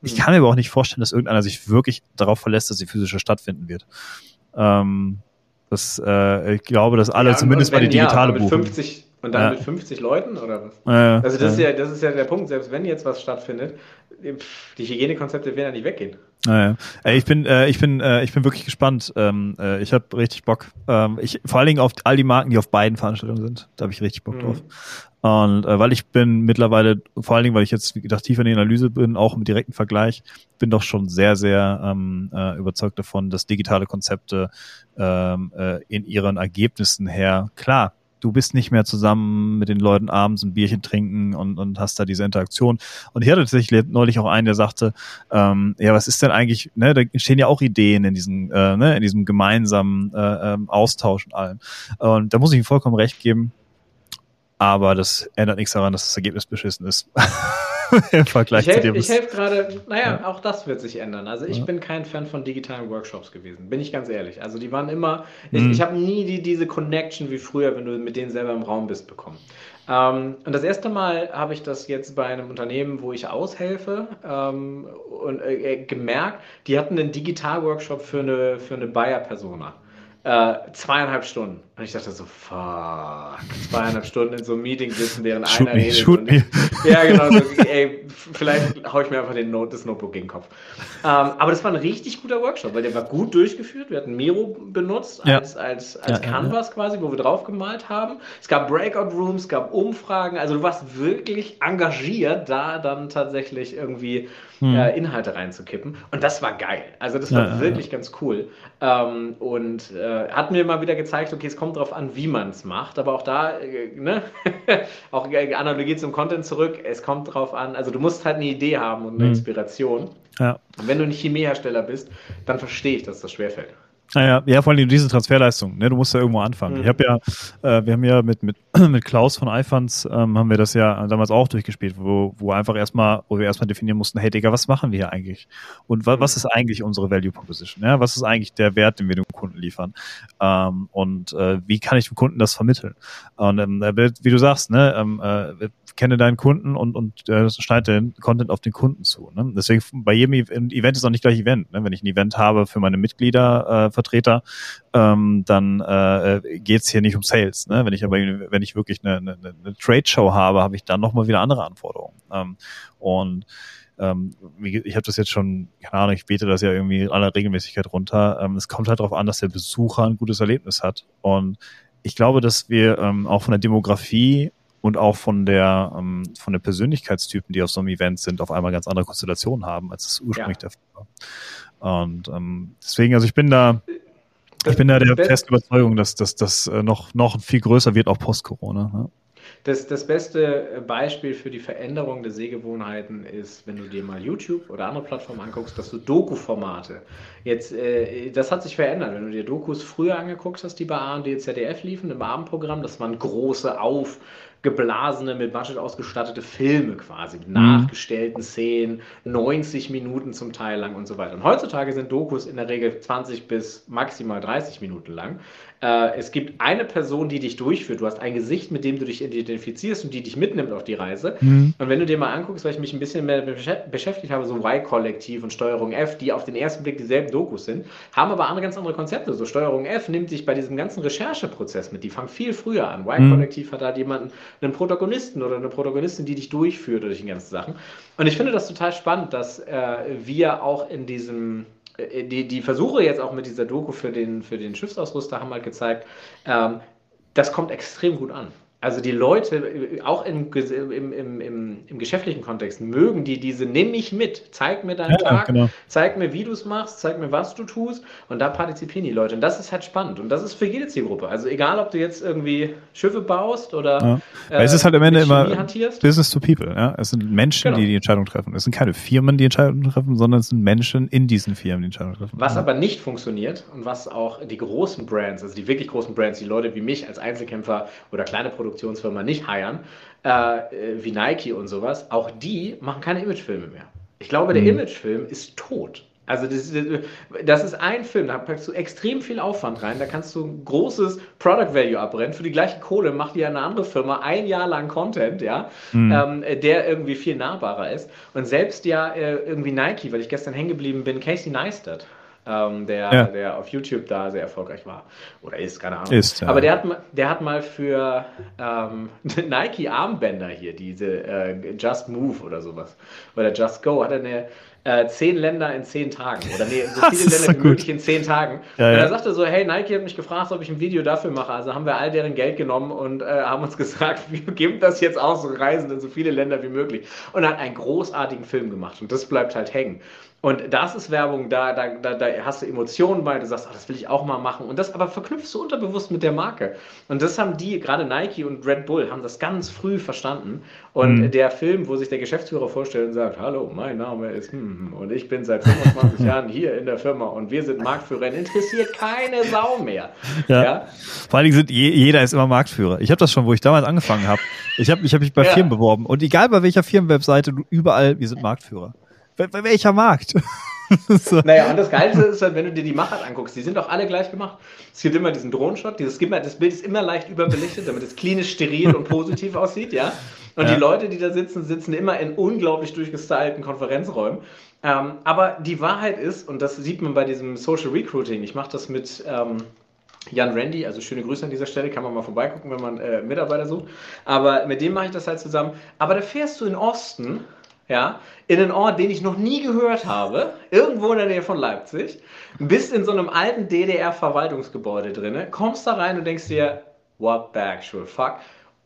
Ich mhm. kann mir aber auch nicht vorstellen, dass irgendeiner sich wirklich darauf verlässt, dass die physische stattfinden wird. Ähm, das, äh, ich glaube, dass alle ja, zumindest bei die digitale ja, buchen. 50 und dann ja. mit 50 Leuten oder was? Ja, also das ja. ist ja, das ist ja der Punkt, selbst wenn jetzt was stattfindet, die Hygienekonzepte werden ja nicht weggehen. Naja. Ich bin, äh, ich bin, äh, ich bin wirklich gespannt. Ähm, äh, ich habe richtig Bock. Ähm, ich, vor allen Dingen auf all die Marken, die auf beiden Veranstaltungen sind. Da habe ich richtig Bock mhm. drauf. Und äh, weil ich bin mittlerweile, vor allen Dingen, weil ich jetzt wie gesagt tiefer in die Analyse bin, auch im direkten Vergleich, bin doch schon sehr, sehr ähm, äh, überzeugt davon, dass digitale Konzepte ähm, äh, in ihren Ergebnissen her klar du bist nicht mehr zusammen mit den Leuten abends ein Bierchen trinken und, und hast da diese Interaktion. Und ich hatte tatsächlich neulich auch einen, der sagte, ähm, ja, was ist denn eigentlich, ne, da entstehen ja auch Ideen in diesem, äh, ne, in diesem gemeinsamen äh, ähm, Austausch und allem. Und da muss ich ihm vollkommen recht geben. Aber das ändert nichts daran, dass das Ergebnis beschissen ist. (laughs) (laughs) Im Vergleich ich helf, zu dem. Ich helfe gerade, naja, ja. auch das wird sich ändern. Also ich ja. bin kein Fan von digitalen Workshops gewesen, bin ich ganz ehrlich. Also die waren immer, ich, mhm. ich habe nie die, diese Connection wie früher, wenn du mit denen selber im Raum bist, bekommen. Ähm, und das erste Mal habe ich das jetzt bei einem Unternehmen, wo ich aushelfe, ähm, und, äh, gemerkt, die hatten einen Digital-Workshop für eine, für eine Buyer-Persona. Äh, zweieinhalb Stunden. Und ich dachte so, fuck, zweieinhalb Stunden in so einem Meeting sitzen, während shoot einer me, redet. Und, (laughs) ja, genau. So, ey, vielleicht haue ich mir einfach den Note, das Notebook gegen den Kopf. Ähm, aber das war ein richtig guter Workshop, weil der war gut durchgeführt. Wir hatten Miro benutzt als, ja. als, als, ja, Canvas ja, quasi, wo wir drauf gemalt haben. Es gab Breakout Rooms, es gab Umfragen. Also du warst wirklich engagiert, da dann tatsächlich irgendwie hm. äh, Inhalte reinzukippen. Und das war geil. Also das war wirklich ganz cool. Ähm, und äh, hat mir mal wieder gezeigt, okay, es kommt darauf an, wie man es macht. Aber auch da, äh, ne? (laughs) auch äh, Analogie zum Content zurück, es kommt darauf an, also du musst halt eine Idee haben und eine hm. Inspiration. Ja. Und wenn du nicht Chemiehersteller bist, dann verstehe ich, dass das schwerfällt. Naja, ja, vor allem diese Transferleistung, ne? Du musst ja irgendwo anfangen. Mhm. Ich habe ja, äh, wir haben ja mit, mit, (clears throat) mit Klaus von iFunds ähm, haben wir das ja damals auch durchgespielt, wo, wo einfach erstmal, wo wir erstmal definieren mussten, hey Digga, was machen wir hier eigentlich? Und wa, mhm. was ist eigentlich unsere Value Proposition? Ja? Was ist eigentlich der Wert, den wir dem Kunden liefern? Ähm, und äh, wie kann ich dem Kunden das vermitteln? Und ähm, wie du sagst, ne, ähm, äh, kenne deinen Kunden und, und äh, schneide den Content auf den Kunden zu. Ne? Deswegen bei jedem Event ist auch nicht gleich Event. Ne? Wenn ich ein Event habe für meine Mitglieder, äh, Vertreter, ähm, dann äh, geht es hier nicht um Sales. Ne? Wenn ich aber wenn ich wirklich eine, eine, eine Trade-Show habe, habe ich dann nochmal wieder andere Anforderungen. Ähm, und ähm, ich habe das jetzt schon, keine Ahnung, ich bete das ja irgendwie in aller Regelmäßigkeit runter. Ähm, es kommt halt darauf an, dass der Besucher ein gutes Erlebnis hat. Und ich glaube, dass wir ähm, auch von der Demografie und auch von der von der Persönlichkeitstypen, die auf so einem Event sind, auf einmal ganz andere Konstellationen haben, als es ursprünglich ja. der Fall war. Und ähm, deswegen, also ich bin da, ich bin da der festen Überzeugung, dass das äh, noch noch viel größer wird, auch post-Corona. Ne? Das, das beste Beispiel für die Veränderung der Sehgewohnheiten ist, wenn du dir mal YouTube oder andere Plattformen anguckst, dass du Doku-Formate. Jetzt, äh, das hat sich verändert. Wenn du dir Dokus früher angeguckt hast, die bei ARD, ZDF liefen im Abendprogramm, das waren große Auf geblasene, mit Budget ausgestattete Filme quasi, mit mhm. nachgestellten Szenen, 90 Minuten zum Teil lang und so weiter. Und heutzutage sind Dokus in der Regel 20 bis maximal 30 Minuten lang. Äh, es gibt eine Person, die dich durchführt. Du hast ein Gesicht, mit dem du dich identifizierst und die dich mitnimmt auf die Reise. Mhm. Und wenn du dir mal anguckst, weil ich mich ein bisschen mehr beschäftigt habe, so Y-Kollektiv und Steuerung F, die auf den ersten Blick dieselben Dokus sind, haben aber andere ganz andere Konzepte. So Steuerung F nimmt dich bei diesem ganzen Rechercheprozess mit. Die fangen viel früher an. Y-Kollektiv mhm. hat da jemanden, einen Protagonisten oder eine Protagonistin, die dich durchführt durch die ganzen Sachen. Und ich finde das total spannend, dass äh, wir auch in diesem die, die Versuche jetzt auch mit dieser Doku für den, für den Schiffsausrüster haben halt gezeigt, ähm, das kommt extrem gut an. Also die Leute, auch im, im, im, im, im geschäftlichen Kontext, mögen die diese, nimm mich mit, zeig mir deinen ja, Tag, genau. zeig mir, wie du es machst, zeig mir, was du tust und da partizipieren die Leute. Und das ist halt spannend und das ist für jede Zielgruppe. Also egal, ob du jetzt irgendwie Schiffe baust oder ja. äh, es ist halt am Ende immer hantierst. Business to People. Ja? Es sind Menschen, genau. die die Entscheidung treffen. Es sind keine Firmen, die Entscheidungen treffen, sondern es sind Menschen in diesen Firmen, die Entscheidungen treffen. Was ja. aber nicht funktioniert und was auch die großen Brands, also die wirklich großen Brands, die Leute wie mich als Einzelkämpfer oder kleine Produkte Produktionsfirma nicht heiern, äh, wie Nike und sowas, auch die machen keine Imagefilme mehr. Ich glaube, der mhm. Imagefilm ist tot. Also das, das, ist ein Film, da packst du extrem viel Aufwand rein, da kannst du ein großes Product Value abbrennen. Für die gleiche Kohle macht dir eine andere Firma ein Jahr lang Content, ja, mhm. ähm, der irgendwie viel nahbarer ist. Und selbst ja äh, irgendwie Nike, weil ich gestern hängen geblieben bin, Casey Neistat ähm, der, ja. der auf YouTube da sehr erfolgreich war. Oder ist, keine Ahnung. Ist, ja. Aber der hat, der hat mal für ähm, (laughs) Nike Armbänder hier, diese äh, Just Move oder sowas, oder Just Go, hat er eine äh, zehn Länder in zehn Tagen. Oder nee, so (laughs) viele Länder so wie möglich in zehn Tagen. Ja, und er sagte so, hey, Nike hat mich gefragt, ob ich ein Video dafür mache. Also haben wir all deren Geld genommen und äh, haben uns (laughs) gesagt, wir geben das jetzt aus und reisen in so viele Länder wie möglich. Und hat einen großartigen Film gemacht. Und das bleibt halt hängen. Und das ist Werbung, da, da, da, da hast du Emotionen bei, du sagst, ach, das will ich auch mal machen. Und das aber verknüpfst du unterbewusst mit der Marke. Und das haben die, gerade Nike und Red Bull, haben das ganz früh verstanden. Und mhm. der Film, wo sich der Geschäftsführer vorstellt und sagt, hallo, mein Name ist hm, hm und ich bin seit 25 (laughs) Jahren hier in der Firma und wir sind Marktführer, interessiert keine Sau mehr. Ja. ja? Vor allen Dingen sind jeder ist immer Marktführer. Ich habe das schon, wo ich damals angefangen habe. Ich habe ich hab mich bei ja. Firmen beworben und egal bei welcher Firmenwebseite, überall, wir sind Marktführer. Bei, welcher Markt? (laughs) so. Naja, und das Geilste ist halt, wenn du dir die Machart anguckst, die sind doch alle gleich gemacht. Es gibt immer diesen Drohnenshot, dieses, das Bild ist immer leicht überbelichtet, damit es klinisch steril und positiv aussieht, ja. Und ja. die Leute, die da sitzen, sitzen immer in unglaublich durchgestylten Konferenzräumen. Ähm, aber die Wahrheit ist, und das sieht man bei diesem Social Recruiting, ich mache das mit ähm, Jan Randy, also schöne Grüße an dieser Stelle, kann man mal vorbeigucken, wenn man äh, Mitarbeiter sucht. Aber mit dem mache ich das halt zusammen. Aber da fährst du in Osten ja, in einen Ort, den ich noch nie gehört habe, irgendwo in der Nähe von Leipzig, bist in so einem alten DDR-Verwaltungsgebäude drin, kommst da rein und denkst dir, what the actual fuck?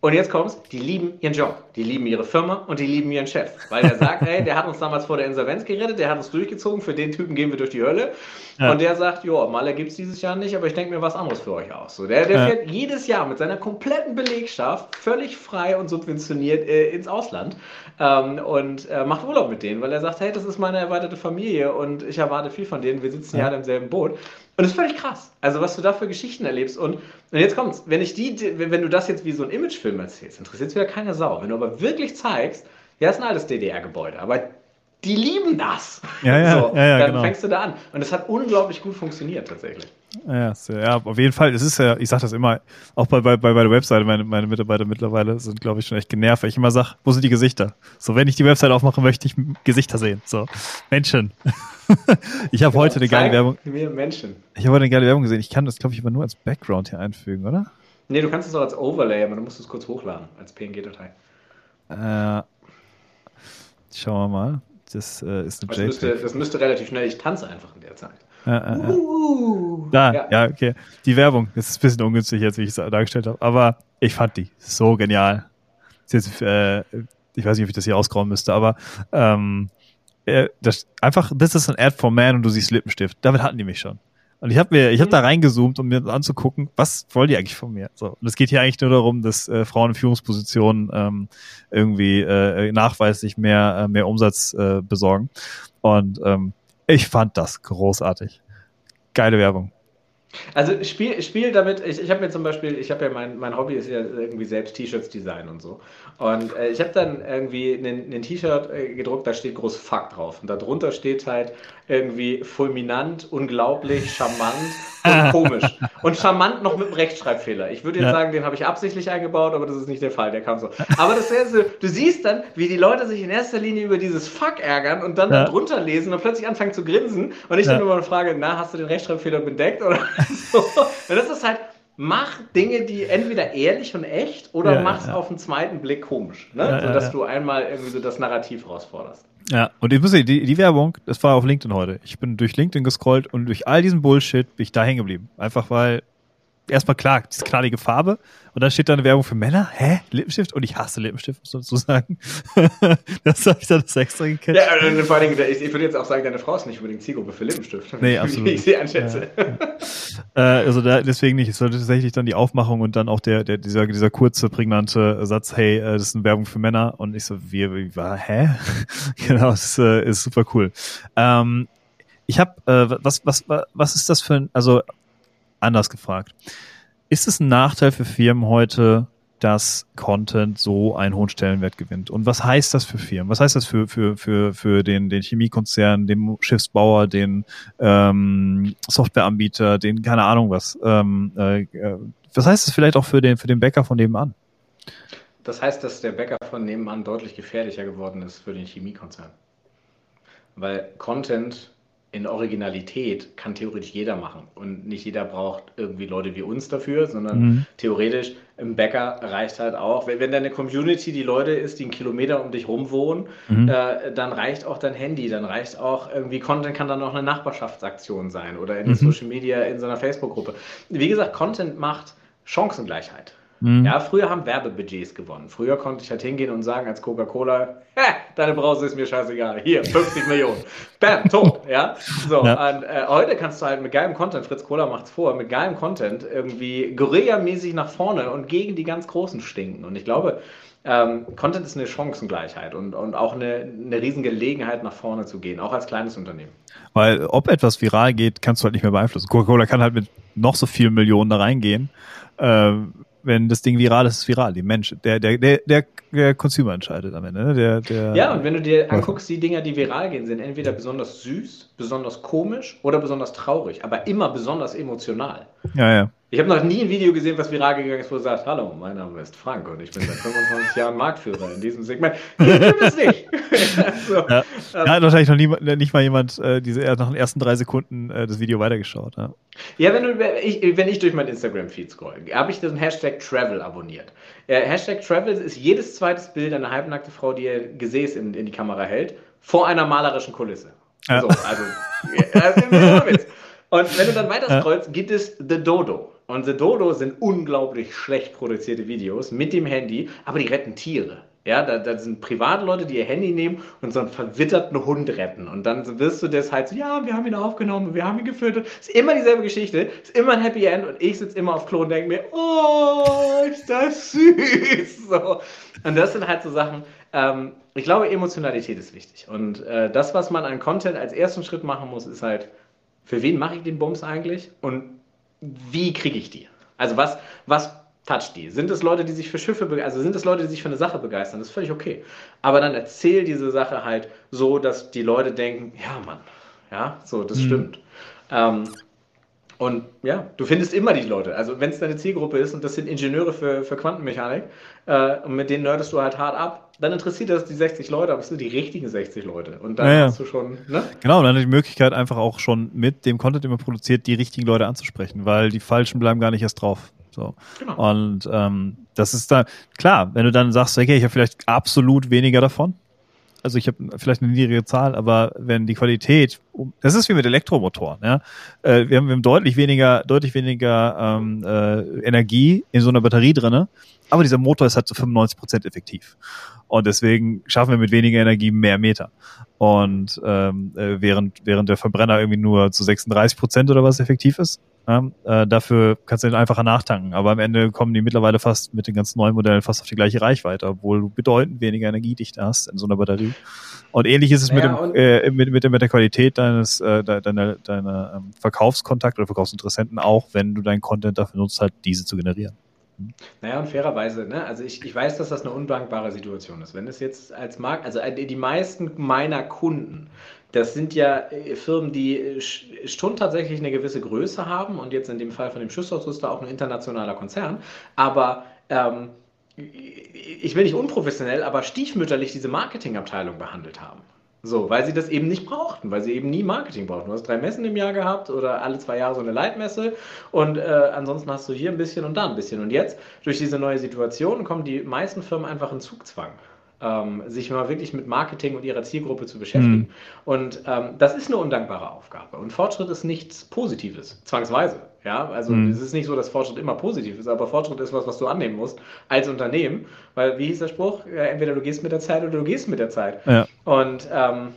Und jetzt kommt's, die lieben ihren Job, die lieben ihre Firma und die lieben ihren Chef. Weil der sagt, ey, der hat uns damals vor der Insolvenz gerettet, der hat uns durchgezogen, für den Typen gehen wir durch die Hölle. Ja. Und der sagt, jo, Maler gibt's dieses Jahr nicht, aber ich denke mir was anderes für euch aus. So, der der ja. fährt jedes Jahr mit seiner kompletten Belegschaft völlig frei und subventioniert äh, ins Ausland ähm, und äh, macht Urlaub mit denen, weil er sagt, hey, das ist meine erweiterte Familie und ich erwarte viel von denen, wir sitzen ja, ja im selben Boot. Und das ist völlig krass. Also, was du da für Geschichten erlebst. Und, und jetzt kommt's, wenn ich die, wenn du das jetzt wie so ein Imagefilm erzählst, interessiert es wieder keine Sau. Wenn du aber wirklich zeigst, ja, ist ein altes DDR-Gebäude, aber die lieben das. Ja, ja, (laughs) so, ja, ja dann genau. fängst du da an. Und es hat unglaublich gut funktioniert tatsächlich. Ja, ja, auf jeden Fall. Es ist ja, ich sage das immer, auch bei, bei, bei der Webseite, meine, meine Mitarbeiter mittlerweile sind, glaube ich, schon echt genervt, weil ich immer sage, wo sind die Gesichter? So, wenn ich die Webseite aufmache, möchte ich Gesichter sehen. So, Menschen. (laughs) ich habe heute eine geile Werbung. Mir Menschen. Ich habe heute eine geile Werbung gesehen. Ich kann das, glaube ich, aber nur als Background hier einfügen, oder? Nee, du kannst es auch als Overlay, aber du musst es kurz hochladen, als PNG-Datei. Äh, schauen wir mal. Das äh, ist eine das müsste, das müsste relativ schnell. Ich tanze einfach in der Zeit. Äh, äh, uh, da, ja. ja. okay. Die Werbung, das ist ein bisschen ungünstig jetzt, wie ich es dargestellt habe, aber ich fand die so genial. Jetzt, äh, ich weiß nicht, ob ich das hier ausgrauen müsste, aber ähm, äh, das, einfach, this is an ad for man und du siehst Lippenstift. Damit hatten die mich schon. Und ich habe mir, ich habe da mhm. reingezoomt, um mir anzugucken, was wollen die eigentlich von mir? So, und es geht hier eigentlich nur darum, dass äh, Frauen in Führungspositionen ähm, irgendwie äh, nachweislich mehr äh, mehr Umsatz äh, besorgen. Und ähm, ich fand das großartig. Geile Werbung. Also spiel, spiel damit, ich, ich habe mir zum Beispiel, ich habe ja mein, mein Hobby ist ja irgendwie selbst T-Shirts design und so. Und äh, ich habe dann irgendwie ein T-Shirt äh, gedruckt, da steht groß Fuck drauf. Und darunter steht halt irgendwie fulminant, unglaublich, charmant und (laughs) komisch. Und charmant noch mit einem Rechtschreibfehler. Ich würde jetzt ja. sagen, den habe ich absichtlich eingebaut, aber das ist nicht der Fall, der kam so. Aber das ist du siehst dann, wie die Leute sich in erster Linie über dieses Fuck ärgern und dann ja. darunter lesen und plötzlich anfangen zu grinsen. Und ich ja. dann immer Frage, na, hast du den Rechtschreibfehler bedeckt? Oder (laughs) so. Und das ist halt, mach Dinge, die entweder ehrlich und echt oder ja, mach's ja. auf den zweiten Blick komisch, ne? Ja, sodass du einmal irgendwie so das Narrativ herausforderst. Ja, und ich muss die, die Werbung, das war auf LinkedIn heute. Ich bin durch LinkedIn gescrollt und durch all diesen Bullshit bin ich da hängen geblieben. Einfach weil erstmal klar, diese knallige Farbe und dann steht da eine Werbung für Männer. Hä? Lippenstift? Und ich hasse Lippenstift, muss man so sagen. (laughs) das habe ich dann das extra gekennst. Ja, und vor allen Dingen, ich, ich würde jetzt auch sagen, deine Frau ist nicht unbedingt Zielgruppe für Lippenstift. Nee, absolut. (laughs) Wie ich sie einschätze. Ja, ja. äh, also da, deswegen nicht. Es sollte tatsächlich dann die Aufmachung und dann auch der, der dieser, dieser kurze, prägnante Satz, hey, äh, das ist eine Werbung für Männer. Und ich so, wie, wie war, hä? (laughs) genau, das äh, ist super cool. Ähm, ich habe, äh, was, was, was ist das für ein, also anders gefragt. Ist es ein Nachteil für Firmen heute, dass Content so einen hohen Stellenwert gewinnt? Und was heißt das für Firmen? Was heißt das für, für, für, für den, den Chemiekonzern, den Schiffsbauer, den ähm, Softwareanbieter, den keine Ahnung was? Ähm, äh, was heißt das vielleicht auch für den, für den Bäcker von nebenan? Das heißt, dass der Bäcker von nebenan deutlich gefährlicher geworden ist für den Chemiekonzern. Weil Content in Originalität kann theoretisch jeder machen. Und nicht jeder braucht irgendwie Leute wie uns dafür, sondern mhm. theoretisch im Bäcker reicht halt auch, wenn, wenn deine Community die Leute ist, die einen Kilometer um dich rum wohnen, mhm. äh, dann reicht auch dein Handy, dann reicht auch irgendwie Content kann dann auch eine Nachbarschaftsaktion sein oder in mhm. Social Media in so einer Facebook-Gruppe. Wie gesagt, Content macht Chancengleichheit. Mhm. Ja, früher haben Werbebudgets gewonnen. Früher konnte ich halt hingehen und sagen als Coca-Cola, deine Brause ist mir scheißegal. Hier, 50 Millionen. Bam, tot. Ja, so. Ja. Und, äh, heute kannst du halt mit geilem Content, Fritz Kohler macht's vor, mit geilem Content irgendwie Guerilla-mäßig nach vorne und gegen die ganz Großen stinken. Und ich glaube, ähm, Content ist eine Chancengleichheit und, und auch eine, eine Riesengelegenheit, nach vorne zu gehen, auch als kleines Unternehmen. Weil ob etwas viral geht, kannst du halt nicht mehr beeinflussen. Coca-Cola kann halt mit noch so vielen Millionen da reingehen. Ähm, wenn das Ding viral ist, ist es viral. Die Mensch, der, der, der, der, der Consumer entscheidet am Ende. Ne? Der, der, ja, und wenn du dir anguckst, die Dinger, die viral gehen, sind entweder besonders süß, besonders komisch oder besonders traurig, aber immer besonders emotional. Ja, ja. Ich habe noch nie ein Video gesehen, was viral gegangen ist, wo du sagst, hallo, mein Name ist Frank und ich bin seit 25 Jahren Marktführer in diesem Segment. Ich bin es nicht. (laughs) so, ja. Ähm, ja, hat wahrscheinlich noch nie, nicht mal jemand äh, diese, nach den ersten drei Sekunden äh, das Video weitergeschaut. Ja, ja wenn, du, ich, wenn ich durch mein Instagram-Feed scroll, habe ich den Hashtag Travel abonniert. Äh, Hashtag Travel ist jedes zweites Bild eine halbnackte Frau, die ihr Gesäß in, in die Kamera hält, vor einer malerischen Kulisse. Ja. So, also, also und wenn du dann weiter scrollst, gibt es The Dodo. Und The Dodo sind unglaublich schlecht produzierte Videos mit dem Handy, aber die retten Tiere. Ja, da, da sind Privatleute, die ihr Handy nehmen und so einen verwitterten Hund retten. Und dann wirst du das halt so, ja, wir haben ihn aufgenommen, wir haben ihn gefüttert. Ist immer dieselbe Geschichte, ist immer ein Happy End und ich sitze immer auf Klo und denke mir, oh, ist das süß. (laughs) So. Und das sind halt so Sachen, ähm, ich glaube, Emotionalität ist wichtig. Und äh, das, was man an Content als ersten Schritt machen muss, ist halt, für wen mache ich den Bums eigentlich? Und wie kriege ich die? Also was, was toucht die? Sind es Leute, die sich für Schiffe begeistern? Also sind es Leute, die sich für eine Sache begeistern? Das ist völlig okay. Aber dann erzähl diese Sache halt so, dass die Leute denken, ja Mann, ja, so, das mhm. stimmt. Ähm, Und ja, du findest immer die Leute. Also wenn es deine Zielgruppe ist und das sind Ingenieure für, für Quantenmechanik äh, und mit denen nerdest du halt hart ab, dann interessiert das die 60 Leute, aber es sind die richtigen 60 Leute. Und dann ja, hast du schon, ne? Genau, und dann die Möglichkeit einfach auch schon mit dem Content, den man produziert, die richtigen Leute anzusprechen, weil die Falschen bleiben gar nicht erst drauf. So. Genau. Und ähm, das ist da, klar, wenn du dann sagst, okay, ich habe vielleicht absolut weniger davon, also ich habe vielleicht eine niedrige Zahl, aber wenn die Qualität, das ist wie mit Elektromotoren, ja. Äh, wir, haben, wir haben deutlich weniger, deutlich weniger ähm, äh, Energie in so einer Batterie drinne, aber dieser Motor ist halt zu 95 Prozent effektiv. Und deswegen schaffen wir mit weniger Energie mehr Meter. Und ähm, äh, während, während der Verbrenner irgendwie nur zu 36 Prozent oder was effektiv ist, ja, äh, dafür kannst du den einfacher nachtanken. Aber am Ende kommen die mittlerweile fast mit den ganzen neuen Modellen fast auf die gleiche Reichweite, obwohl du bedeutend weniger Energiedichte hast in so einer Batterie. Und ähnlich ist es naja, mit, dem, äh, mit, mit, mit der Qualität deines äh, deiner, deiner ähm, Verkaufskontakt oder Verkaufsinteressenten auch, wenn du deinen Content dafür nutzt, halt diese zu generieren. Hm. Naja, und fairerweise, ne? also ich, ich weiß, dass das eine undankbare Situation ist. Wenn es jetzt als Markt, also äh, die meisten meiner Kunden das sind ja äh, Firmen, die äh, schon tatsächlich eine gewisse Größe haben und jetzt in dem Fall von dem Schussausrüster auch ein internationaler Konzern. Aber ähm, ich will nicht unprofessionell, aber stiefmütterlich diese Marketingabteilung behandelt haben. So, weil sie das eben nicht brauchten, weil sie eben nie Marketing brauchten. Du hast drei Messen im Jahr gehabt oder alle zwei Jahre so eine Leitmesse und äh, ansonsten hast du hier ein bisschen und da ein bisschen. Und jetzt, durch diese neue Situation, kommen die meisten Firmen einfach in Zugzwang ähm, sich mal wirklich mit Marketing und ihrer Zielgruppe zu beschäftigen. Mhm. Und ähm, das ist eine undankbare Aufgabe. Und Fortschritt ist nichts Positives, zwangsweise. Ja, also mhm. es ist nicht so, dass Fortschritt immer positiv ist, aber Fortschritt ist was, was du annehmen musst als Unternehmen, weil wie hieß der Spruch? Ja, entweder du gehst mit der Zeit oder du gehst mit der Zeit. Ja. Und ähm,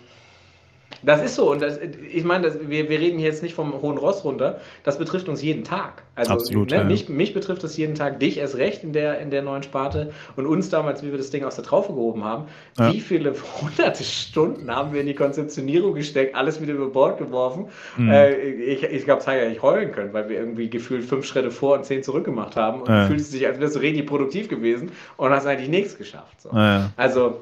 das ist so. Und das, ich meine, das, wir, wir reden hier jetzt nicht vom hohen Ross runter. Das betrifft uns jeden Tag. Also Absolut, ne, ja. mich, mich betrifft es jeden Tag, dich erst recht in der, in der neuen Sparte und uns damals, wie wir das Ding aus der Traufe gehoben haben. Ja. Wie viele hunderte Stunden haben wir in die Konzeptionierung gesteckt, alles wieder über Bord geworfen. Mhm. Äh, ich ich glaube, es hat ja nicht heulen können, weil wir irgendwie gefühlt fünf Schritte vor und zehn zurück gemacht haben und ja. fühlt es sich, als wärst du richtig produktiv gewesen und hast eigentlich nichts geschafft. So. Ja. Also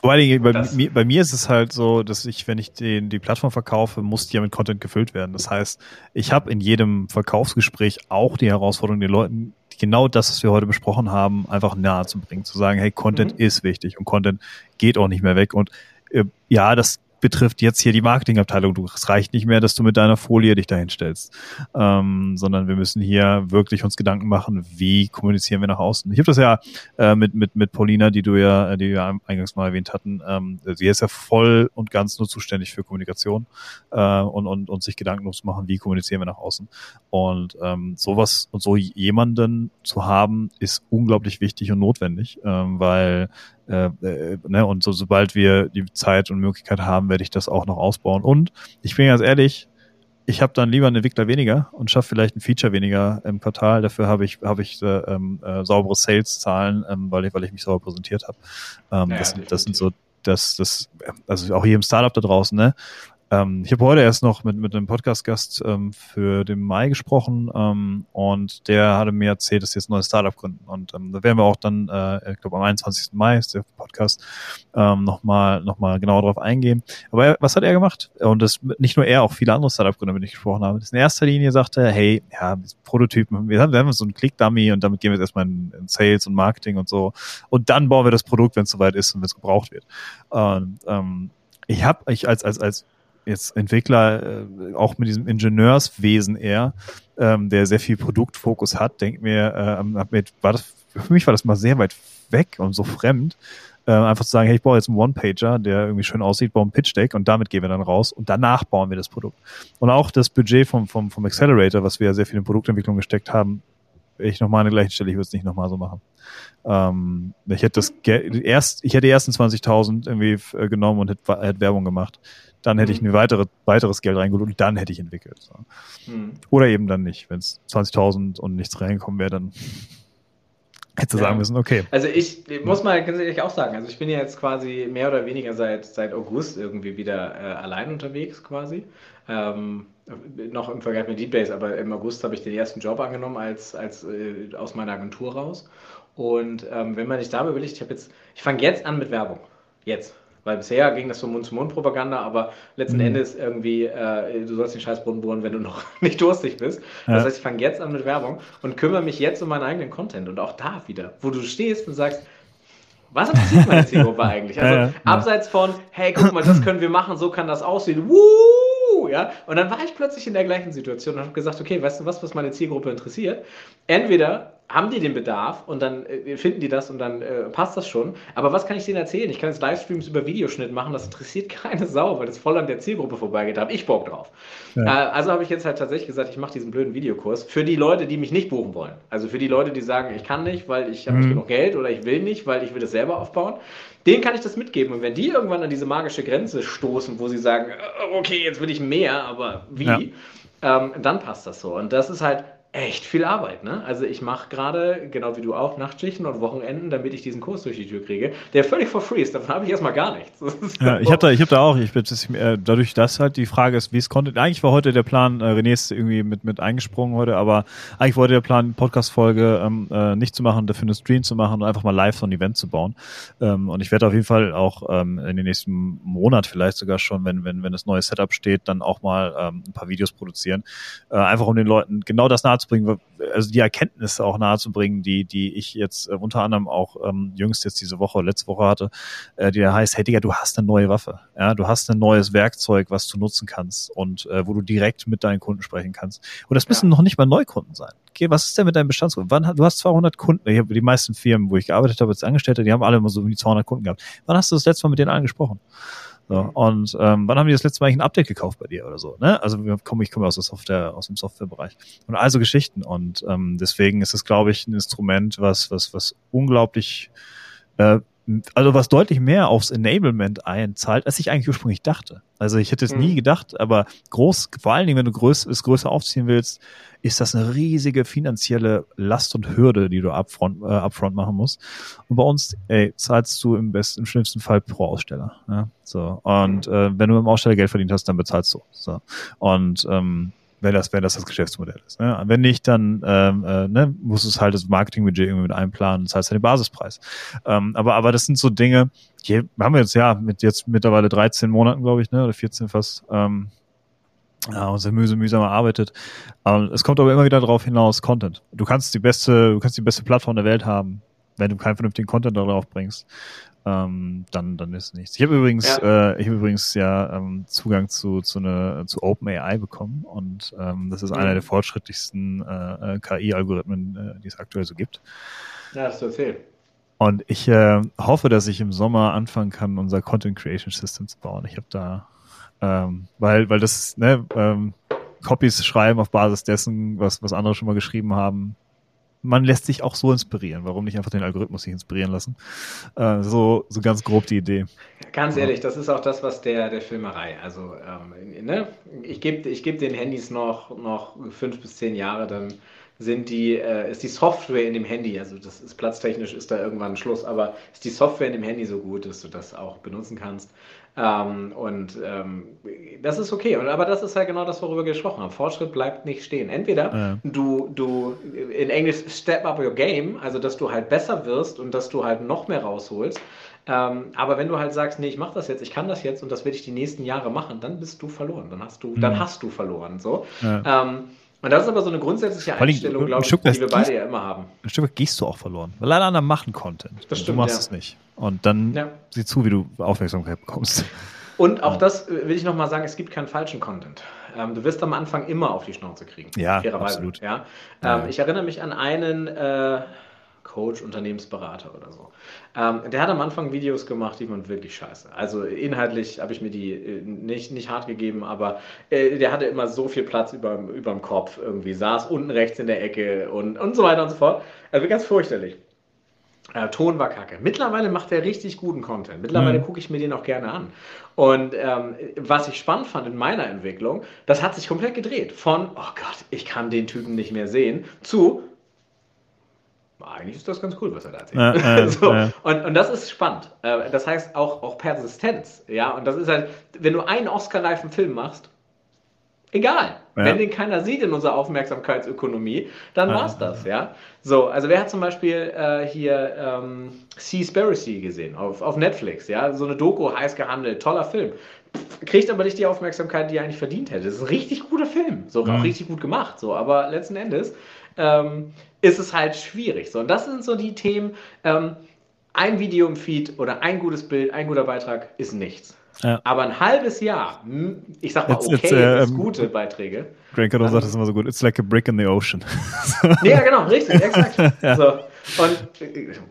Wobei, bei, mir, bei mir ist es halt so, dass ich, wenn ich den, die Plattform verkaufe, muss die ja mit Content gefüllt werden. Das heißt, ich habe in jedem Verkaufsgespräch auch die Herausforderung, den Leuten genau das, was wir heute besprochen haben, einfach nahe zu bringen. Zu sagen, hey, Content mhm. ist wichtig und Content geht auch nicht mehr weg. Und äh, ja, das betrifft jetzt hier die Marketingabteilung. Du, es reicht nicht mehr, dass du mit deiner Folie dich dahin stellst, ähm, sondern wir müssen hier wirklich uns Gedanken machen, wie kommunizieren wir nach außen. Ich habe das ja äh, mit, mit, mit Paulina, die du ja, die wir eingangs mal erwähnt hatten, ähm, sie ist ja voll und ganz nur zuständig für Kommunikation äh, und, und, und sich Gedanken zu machen, wie kommunizieren wir nach außen. Und ähm, sowas und so jemanden zu haben, ist unglaublich wichtig und notwendig, ähm, weil äh, äh, ne, und so, sobald wir die Zeit und Möglichkeit haben, werde ich das auch noch ausbauen. Und ich bin ganz ehrlich, ich habe dann lieber einen Entwickler weniger und schaffe vielleicht ein Feature weniger im Quartal. Dafür habe ich habe ich äh, ähm, äh, saubere Sales-Zahlen, ähm, weil ich weil ich mich sauber präsentiert habe. Ähm, ja, das, das sind so das das also auch hier im Startup da draußen ne ähm, ich habe heute erst noch mit, mit einem Podcast-Gast ähm, für den Mai gesprochen ähm, und der hatte mir erzählt, dass sie jetzt ein neues Startup gründen. Und ähm, da werden wir auch dann, äh, ich glaube am 21. Mai ist der Podcast, ähm, nochmal noch mal genauer drauf eingehen. Aber er, was hat er gemacht? Und das nicht nur er, auch viele andere Startup-Gründer, mit denen ich gesprochen habe. Das in erster Linie sagte, hey, ja, Prototypen, wir haben, wir haben so einen Click-Dummy und damit gehen wir jetzt erstmal in, in, Sales und Marketing und so. Und dann bauen wir das Produkt, wenn es soweit ist und wenn es gebraucht wird. Und ähm, ich habe ich als als als jetzt Entwickler, äh, auch mit diesem Ingenieurswesen eher, ähm, der sehr viel Produktfokus hat, denkt mir, äh, war das, für mich war das mal sehr weit weg und so fremd, äh, einfach zu sagen, hey, ich baue jetzt einen One-Pager, der irgendwie schön aussieht, baue ein Pitch-Deck und damit gehen wir dann raus und danach bauen wir das Produkt. Und auch das Budget vom, vom, vom Accelerator, was wir ja sehr viel in Produktentwicklung gesteckt haben, ich nochmal an der gleichen Stelle, ich würde es nicht nochmal so machen. Ähm, ich hätte das erst, ich hätte die ersten 20.000 irgendwie äh, genommen und hätte, hätte Werbung gemacht dann hätte ich ein weitere, weiteres Geld reingeholt und dann hätte ich entwickelt. So. Mhm. Oder eben dann nicht. Wenn es 20.000 und nichts reingekommen wäre, dann hätte ja. sagen müssen, okay. Also ich, ich muss mal ganz ehrlich auch sagen, also ich bin ja jetzt quasi mehr oder weniger seit, seit August irgendwie wieder äh, allein unterwegs quasi. Ähm, noch im Vergleich mit Deepbase, aber im August habe ich den ersten Job angenommen als, als äh, aus meiner Agentur raus. Und ähm, wenn man sich da überlegt, ich habe jetzt, ich fange jetzt an mit Werbung. Jetzt. Weil bisher ging das so Mund-zu-Mund-Propaganda, aber letzten mhm. Endes irgendwie, äh, du sollst den Scheißbrunnen bohren, wenn du noch (laughs) nicht durstig bist. Ja. Das heißt, ich fange jetzt an mit Werbung und kümmere mich jetzt um meinen eigenen Content. Und auch da wieder, wo du stehst und sagst, was interessiert meine Zielgruppe (laughs) eigentlich? Also ja, ja, abseits von, hey, guck mal, das können wir machen, so kann das aussehen. Woo! Ja? Und dann war ich plötzlich in der gleichen Situation und habe gesagt, okay, weißt du was, was meine Zielgruppe interessiert? Entweder haben die den Bedarf und dann äh, finden die das und dann äh, passt das schon. Aber was kann ich denen erzählen? Ich kann jetzt Livestreams über Videoschnitt machen, das interessiert (laughs) keine Sau, weil das voll an der Zielgruppe vorbeigeht. Da habe ich Bock drauf. Ja. Äh, also habe ich jetzt halt tatsächlich gesagt, ich mache diesen blöden Videokurs für die Leute, die mich nicht buchen wollen. Also für die Leute, die sagen, ich kann nicht, weil ich habe mhm. nicht genug Geld oder ich will nicht, weil ich will das selber aufbauen. Denen kann ich das mitgeben. Und wenn die irgendwann an diese magische Grenze stoßen, wo sie sagen, äh, okay, jetzt will ich mehr, aber wie? Ja. Ähm, dann passt das so. Und das ist halt echt viel Arbeit, ne? Also ich mache gerade, genau wie du auch, Nachtschichten und Wochenenden, damit ich diesen Kurs durch die Tür kriege, der völlig for free ist. Davon habe ich erstmal gar nichts. Ja, ich habe da, ich hab da auch, ich bin äh, dadurch, dass halt die Frage ist, wie es konnte. Eigentlich war heute der Plan, äh, René ist irgendwie mit, mit eingesprungen heute, aber eigentlich wollte der Plan, Podcast-Folge ähm, äh, nicht zu machen, dafür eine Stream zu machen und einfach mal live so ein Event zu bauen. Ähm, und ich werde auf jeden Fall auch ähm, in den nächsten Monat vielleicht sogar schon, wenn, wenn, wenn das neue Setup steht, dann auch mal ähm, ein paar Videos produzieren. Äh, einfach um den Leuten genau das nahe nahezubringen, also die Erkenntnisse auch nahezubringen, die, die ich jetzt äh, unter anderem auch ähm, jüngst jetzt diese Woche, letzte Woche hatte, äh, die da heißt, hey Digga, du hast eine neue Waffe. Ja, du hast ein neues Werkzeug, was du nutzen kannst und äh, wo du direkt mit deinen Kunden sprechen kannst. Und das müssen ja. noch nicht mal Neukunden sein. Okay, was ist denn mit deinem Bestandskunden? Wann, du hast 200 Kunden. Ich habe die meisten Firmen, wo ich gearbeitet habe als Angestellter, die haben alle immer so um die 200 Kunden gehabt. Wann hast du das letzte Mal mit denen angesprochen? So, und ähm, wann haben die das letzte Mal ein Update gekauft bei dir oder so? Ne? Also wir kommen, ich komme aus der Software, aus dem Softwarebereich und also Geschichten. Und ähm, deswegen ist es, glaube ich, ein Instrument, was was was unglaublich äh, also was deutlich mehr aufs Enablement einzahlt, als ich eigentlich ursprünglich dachte. Also ich hätte es mhm. nie gedacht, aber groß, vor allen Dingen, wenn du größ, es größer aufziehen willst, ist das eine riesige finanzielle Last und Hürde, die du upfront, äh, upfront machen musst. Und bei uns, ey, zahlst du im besten, im schlimmsten Fall pro Aussteller. Ja? So. Und mhm. äh, wenn du im Aussteller Geld verdient hast, dann bezahlst du. So. Und ähm, wenn das, wenn das das Geschäftsmodell ist. Ne? Wenn nicht, dann ähm, äh, ne, musst du es halt das Marketingbudget irgendwie mit einplanen, das heißt ja den Basispreis. Ähm, aber, aber das sind so Dinge, die haben wir jetzt ja mit jetzt mittlerweile 13 Monaten, glaube ich, ne, oder 14 fast, ähm, ja, und sehr mühsam, mühsam erarbeitet. Ähm, es kommt aber immer wieder darauf hinaus, Content. Du kannst die beste, du kannst die beste Plattform der Welt haben, wenn du keinen vernünftigen Content darauf bringst ähm, dann, dann ist nichts. Ich habe übrigens, ja. äh, ich habe übrigens ja ähm, Zugang zu, zu, eine, zu OpenAI bekommen und ähm, das ist mhm. einer der fortschrittlichsten äh, äh KI-Algorithmen, äh, die es aktuell so gibt. Ja, das ist erzählt. Und ich äh, hoffe, dass ich im Sommer anfangen kann, unser Content Creation System zu bauen. Ich habe da, ähm, weil, weil das, ne, ähm, Copies schreiben auf Basis dessen, was, was andere schon mal geschrieben haben, man lässt sich auch so inspirieren. Warum nicht einfach den Algorithmus sich inspirieren lassen? Äh, so, so ganz grob die Idee. Ganz ehrlich, das ist auch das, was der, der Filmerei. Also, ähm, ne? ich gebe ich geb den Handys noch, noch fünf bis zehn Jahre, dann sind die, äh, ist die Software in dem Handy, also das ist platztechnisch ist da irgendwann ein Schluss, aber ist die Software in dem Handy so gut, dass du das auch benutzen kannst. Ähm, und ähm, das ist okay. Und, aber das ist halt genau das, worüber wir gesprochen haben. Fortschritt bleibt nicht stehen. Entweder ja. du, du in Englisch step up your game, also dass du halt besser wirst und dass du halt noch mehr rausholst. Ähm, aber wenn du halt sagst, nee, ich mache das jetzt, ich kann das jetzt und das werde ich die nächsten Jahre machen, dann bist du verloren. Dann hast du, mhm. dann hast du verloren. So. Ja. Und das ist aber so eine grundsätzliche Einstellung, glaube ich, die wir beide ja immer haben. Ein Stück weit gehst du auch verloren, weil alle anderen machen Content. Das stimmt, du machst ja. es nicht. Und dann ja. sieh zu, wie du Aufmerksamkeit bekommst. Und auch ja. das will ich nochmal sagen, es gibt keinen falschen Content. Ähm, du wirst am Anfang immer auf die Schnauze kriegen. Ja, absolut. Ja? Ähm, ich erinnere mich an einen äh, Coach, Unternehmensberater oder so. Ähm, der hat am Anfang Videos gemacht, die waren wirklich scheiße. Also inhaltlich habe ich mir die äh, nicht, nicht hart gegeben, aber äh, der hatte immer so viel Platz über, dem Kopf irgendwie, saß unten rechts in der Ecke und, und so weiter und so fort. Also ganz fürchterlich. Äh, Ton war kacke. Mittlerweile macht er richtig guten Content. Mittlerweile mhm. gucke ich mir den auch gerne an. Und ähm, was ich spannend fand in meiner Entwicklung, das hat sich komplett gedreht. Von, oh Gott, ich kann den Typen nicht mehr sehen, zu, eigentlich ist das ganz cool, was er da erzählt. Äh, (laughs) äh, so. äh. Und, und das ist spannend. Äh, das heißt auch, auch Persistenz. Ja, und das ist halt, wenn du einen Oscar-reifen Film machst, egal. Ja. Wenn den keiner sieht in unserer Aufmerksamkeitsökonomie, dann ja. war's das, ja. So, also wer hat zum Beispiel äh, hier ähm, Seaspiracy gesehen auf, auf Netflix, ja? So eine Doku, heiß gehandelt, toller Film. Kriegt aber nicht die Aufmerksamkeit, die er eigentlich verdient hätte. Das ist ein richtig guter Film, so mhm. auch richtig gut gemacht, so, aber letzten Endes ähm, ist es halt schwierig. So, und das sind so die Themen. Ähm, ein Video im Feed oder ein gutes Bild, ein guter Beitrag ist nichts. Ja. Aber ein halbes Jahr, hm, ich sag mal, okay, it's, uh, ist gute Beiträge. Grant Cardone sagt das immer so gut, it's like a brick in the ocean. (laughs) ja, genau, richtig, exakt. (laughs) ja. so. Und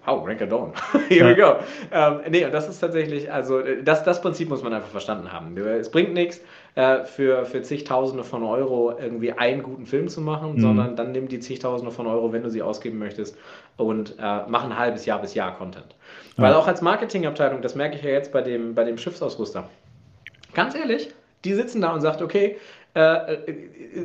wow, Grant Cardone, here we go. Ähm, nee, und das ist tatsächlich, also das, das Prinzip muss man einfach verstanden haben. Es bringt nichts, äh, für, für zigtausende von Euro irgendwie einen guten Film zu machen, mhm. sondern dann nimm die zigtausende von Euro, wenn du sie ausgeben möchtest, und äh, mach ein halbes Jahr bis Jahr Content. Ja. Weil auch als Marketingabteilung, das merke ich ja jetzt bei dem, bei dem Schiffsausrüster, ganz ehrlich, die sitzen da und sagt, okay, äh,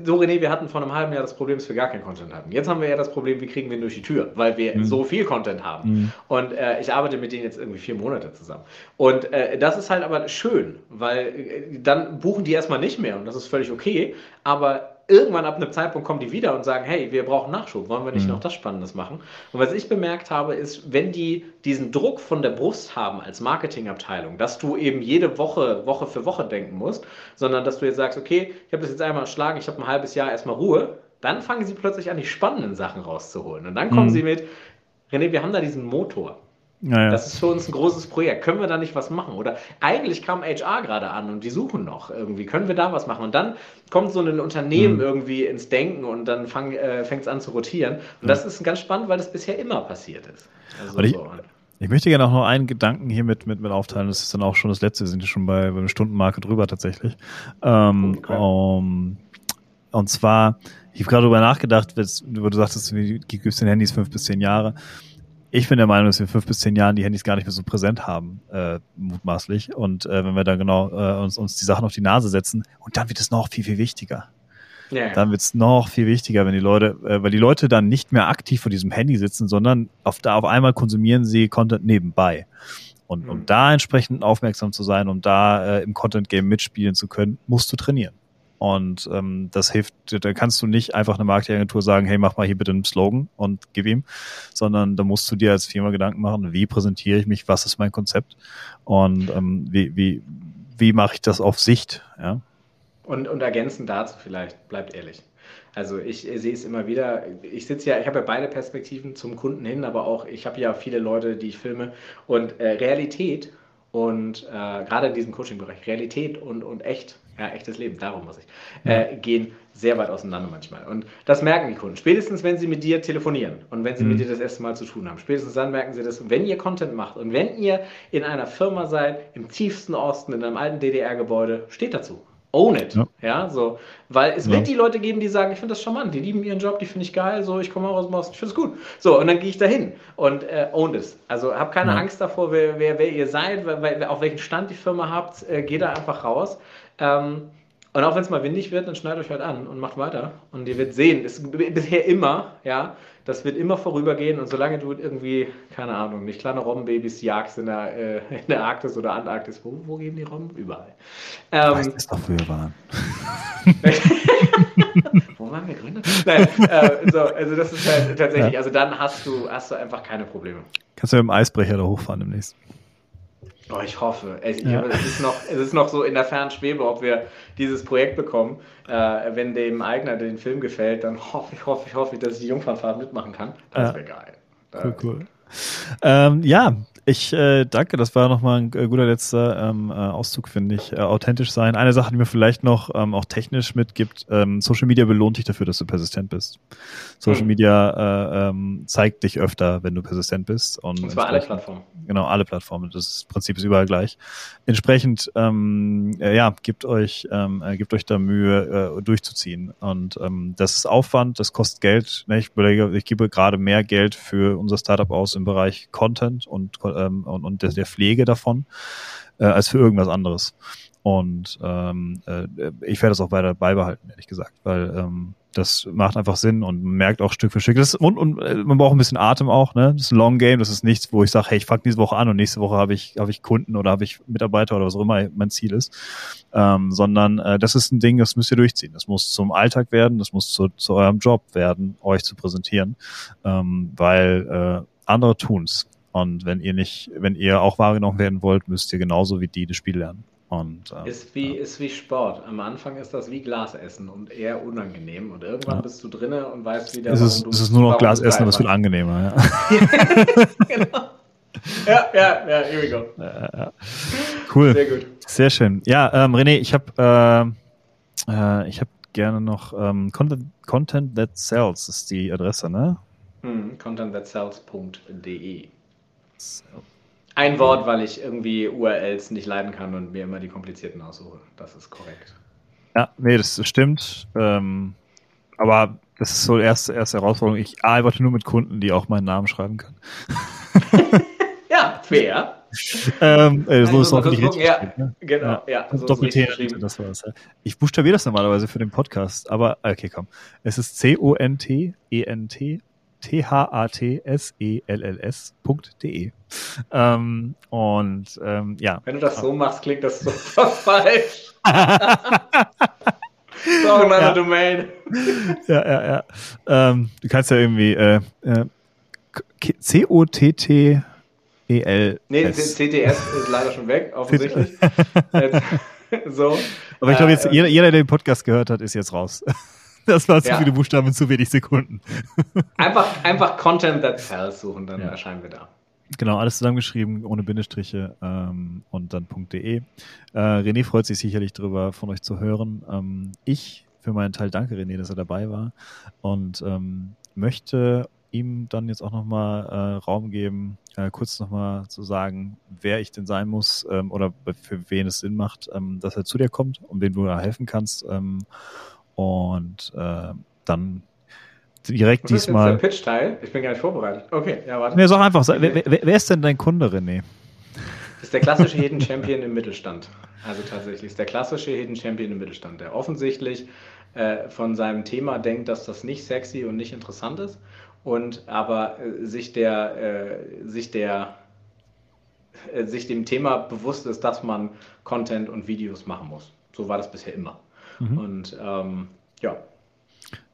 so René, wir hatten vor einem halben Jahr das Problem, dass wir gar keinen Content hatten. Jetzt haben wir ja das Problem, wie kriegen wir ihn durch die Tür, weil wir mhm. so viel Content haben. Mhm. Und äh, ich arbeite mit denen jetzt irgendwie vier Monate zusammen. Und äh, das ist halt aber schön, weil äh, dann buchen die erstmal nicht mehr und das ist völlig okay. Aber irgendwann ab einem Zeitpunkt kommen die wieder und sagen, hey, wir brauchen Nachschub, wollen wir nicht mhm. noch das Spannendes machen? Und was ich bemerkt habe, ist, wenn die diesen Druck von der Brust haben als Marketingabteilung, dass du eben jede Woche, Woche für Woche denken musst, sondern dass du jetzt sagst, okay, ich habe das jetzt einmal erschlagen, ich habe ein halbes Jahr erstmal Ruhe, dann fangen sie plötzlich an, die spannenden Sachen rauszuholen. Und dann kommen mhm. sie mit, René, wir haben da diesen Motor. Ja, ja. Das ist für uns ein großes Projekt. Können wir da nicht was machen? Oder eigentlich kam HR gerade an und die suchen noch irgendwie. Können wir da was machen? Und dann kommt so ein Unternehmen mhm. irgendwie ins Denken und dann äh, fängt es an zu rotieren. Und mhm. das ist ganz spannend, weil das bisher immer passiert ist. Also ich, so. ich, möchte gerne auch noch einen Gedanken hier mit, mit, mit aufteilen. Das ist dann auch schon das letzte. Wir sind ja schon bei, bei einer Stundenmarke drüber tatsächlich. Ähm, okay. um, und zwar, ich habe gerade darüber nachgedacht, wo du sagtest, du gibst den Handys fünf bis zehn Jahre ich bin der Meinung, dass wir in fünf bis zehn Jahren die Handys gar nicht mehr so präsent haben, äh, mutmaßlich. Und äh, wenn wir da genau äh, uns, uns die Sachen auf die Nase setzen, und dann wird es noch viel, viel wichtiger. Ja. Dann wird es noch viel wichtiger, wenn die Leute, äh, weil die Leute dann nicht mehr aktiv vor diesem Handy sitzen, sondern auf, da auf einmal konsumieren sie Content nebenbei. Und mhm. um da entsprechend aufmerksam zu sein, um da äh, im Content-Game mitspielen zu können, musst du trainieren. Und ähm, das hilft, da kannst du nicht einfach eine Marketingagentur sagen, hey, mach mal hier bitte einen Slogan und gib ihm, sondern da musst du dir als Firma Gedanken machen, wie präsentiere ich mich, was ist mein Konzept und ähm, wie, wie, wie mache ich das auf Sicht, ja. Und, und ergänzend dazu vielleicht, bleibt ehrlich. Also ich sehe es immer wieder, ich sitze ja, ich habe ja beide Perspektiven zum Kunden hin, aber auch ich habe ja viele Leute, die ich filme und äh, Realität und äh, gerade in diesem Coaching-Bereich, Realität und, und echt, ja, echtes Leben, darum muss ich, äh, gehen sehr weit auseinander manchmal. Und das merken die Kunden. Spätestens, wenn sie mit dir telefonieren und wenn sie mhm. mit dir das erste Mal zu tun haben. Spätestens dann merken sie das. wenn ihr Content macht und wenn ihr in einer Firma seid, im tiefsten Osten, in einem alten DDR-Gebäude, steht dazu own it. Ja. ja, so. Weil es ja. wird die Leute geben, die sagen, ich finde das charmant, die lieben ihren Job, die finde ich geil, so, ich komme auch aus dem Osten, ich finde es gut. So, und dann gehe ich dahin und äh, own it. Also hab keine ja. Angst davor, wer, wer, wer ihr seid, wer, auf welchen Stand die Firma habt, äh, geht da einfach raus. Ähm, und auch wenn es mal windig wird, dann schneidet euch halt an und macht weiter. Und ihr werdet sehen, es ist bisher immer, ja, das wird immer vorübergehen und solange du irgendwie, keine Ahnung, nicht kleine Robbenbabys jagst in der, äh, in der Arktis oder Antarktis, wo, wo gehen die Robben? Überall. Ähm, weißt, das doch früher waren. (laughs) wo waren wir Gründer? Nein, äh, so, also das ist halt tatsächlich, ja. also dann hast du, hast du einfach keine Probleme. Kannst du mit dem Eisbrecher da hochfahren demnächst? Oh, ich hoffe. Ich, ja. es, ist noch, es ist noch so in der fernen Schwebe, ob wir dieses Projekt bekommen. Äh, wenn dem Eigner den Film gefällt, dann hoffe ich, hoffe ich, hoffe ich, dass ich die Jungfernfahrt mitmachen kann. Das wäre geil. Cool, cool. Ähm, ja, ich äh, danke, das war nochmal ein äh, guter letzter ähm, äh, Auszug, finde ich. Äh, authentisch sein. Eine Sache, die mir vielleicht noch ähm, auch technisch mitgibt, ähm, Social Media belohnt dich dafür, dass du persistent bist. Social mhm. Media äh, ähm, zeigt dich öfter, wenn du persistent bist. Und, und zwar alle Plattformen. Genau, alle Plattformen. Das, ist, das Prinzip ist überall gleich. Entsprechend, ähm, äh, ja, gebt euch, ähm, äh, gebt euch da Mühe, äh, durchzuziehen. Und ähm, das ist Aufwand, das kostet Geld. Ne? Ich, überlege, ich gebe gerade mehr Geld für unser Startup aus im Bereich Content und ähm, und, und der, der Pflege davon, äh, als für irgendwas anderes. Und ähm, äh, ich werde das auch weiter beibehalten, ehrlich gesagt, weil ähm, das macht einfach Sinn und merkt auch Stück für Stück. Das und, und äh, man braucht ein bisschen Atem auch, ne? Das ist ein Long Game, das ist nichts, wo ich sage, hey, ich fange diese Woche an und nächste Woche habe ich, habe ich Kunden oder habe ich Mitarbeiter oder was auch immer mein Ziel ist. Ähm, sondern äh, das ist ein Ding, das müsst ihr durchziehen. Das muss zum Alltag werden, das muss zu, zu eurem Job werden, euch zu präsentieren. Ähm, weil äh, andere tun's. Und wenn ihr nicht, wenn ihr auch wahrgenommen werden wollt, müsst ihr genauso wie die das Spiel lernen. Und, äh, ist, wie, ja. ist wie Sport. Am Anfang ist das wie Glasessen und eher unangenehm. Und irgendwann ja. bist du drinne und weißt wieder, es ist, du, es ist nur noch Glasessen, aber es wird angenehmer. Ja. (laughs) genau. Ja, ja, ja, here we go. Ja, cool. Sehr gut. Sehr schön. Ja, ähm, René, ich habe äh, äh, ich gerne noch ähm, Content, Content That Sells ist die Adresse, ne? Hm, contentthatsells.de. Ein Wort, weil ich irgendwie URLs nicht leiden kann und mir immer die komplizierten aussuche. Das ist korrekt. Ja, nee, das stimmt. Ähm, aber das ist so erste, erste Herausforderung. Ich arbeite nur mit Kunden, die auch meinen Namen schreiben können. (laughs) ja, fair. ähm, äh, so ist auch nicht richtig. Ja, ne? genau, ja. so Doppel-T, das war's. Ja. Ich buchstabiere das normalerweise für den Podcast, aber okay, komm. Es ist C-O-N-T-E-N-T T-H-A-T-S-E-L-L-S.de. Ähm, und ähm, ja. Wenn du das so machst, klingt das so (laughs) falsch. (laughs) so meine ja. Domain. ja, ja, ja. Ähm, du kannst ja irgendwie äh, äh, C-O-T-T E-L. Nee, CTS ist leider schon weg, (laughs) offensichtlich. so. Aber ich glaube, jetzt äh, jeder, jeder, der den Podcast gehört hat, ist jetzt raus. (laughs) Das war zu ja. viele Buchstaben in zu wenig Sekunden. (laughs) Einfach, einfach Content that sells suchen, dann ja. erscheinen wir da. Genau, alles zusammengeschrieben, ohne Bindestriche ähm, und dann .de. Äh, René freut sich sicherlich drüber, von euch zu hören. Ähm, ich für meinen Teil danke René, dass er dabei war und ähm, möchte ihm dann jetzt auch nochmal äh, Raum geben, äh, kurz nochmal zu sagen, wer ich denn sein muss ähm, oder für wen es Sinn macht, ähm, dass er zu dir kommt und wem du da helfen kannst. Ähm, und äh, dann direkt Was diesmal. Ist der Pitch-Teil? Ich bin gar nicht vorbereitet. Okay, ja, warte. Nee, sag einfach, wer, wer, wer ist denn dein Kunde, René? Das ist der klassische Hidden Champion im Mittelstand. Also tatsächlich ist der klassische Hidden Champion im Mittelstand, der offensichtlich äh, von seinem Thema denkt, dass das nicht sexy und nicht interessant ist und aber äh, sich der, äh, sich der äh, sich dem Thema bewusst ist, dass man Content und Videos machen muss. So war das bisher immer. Mhm. Und ähm, ja.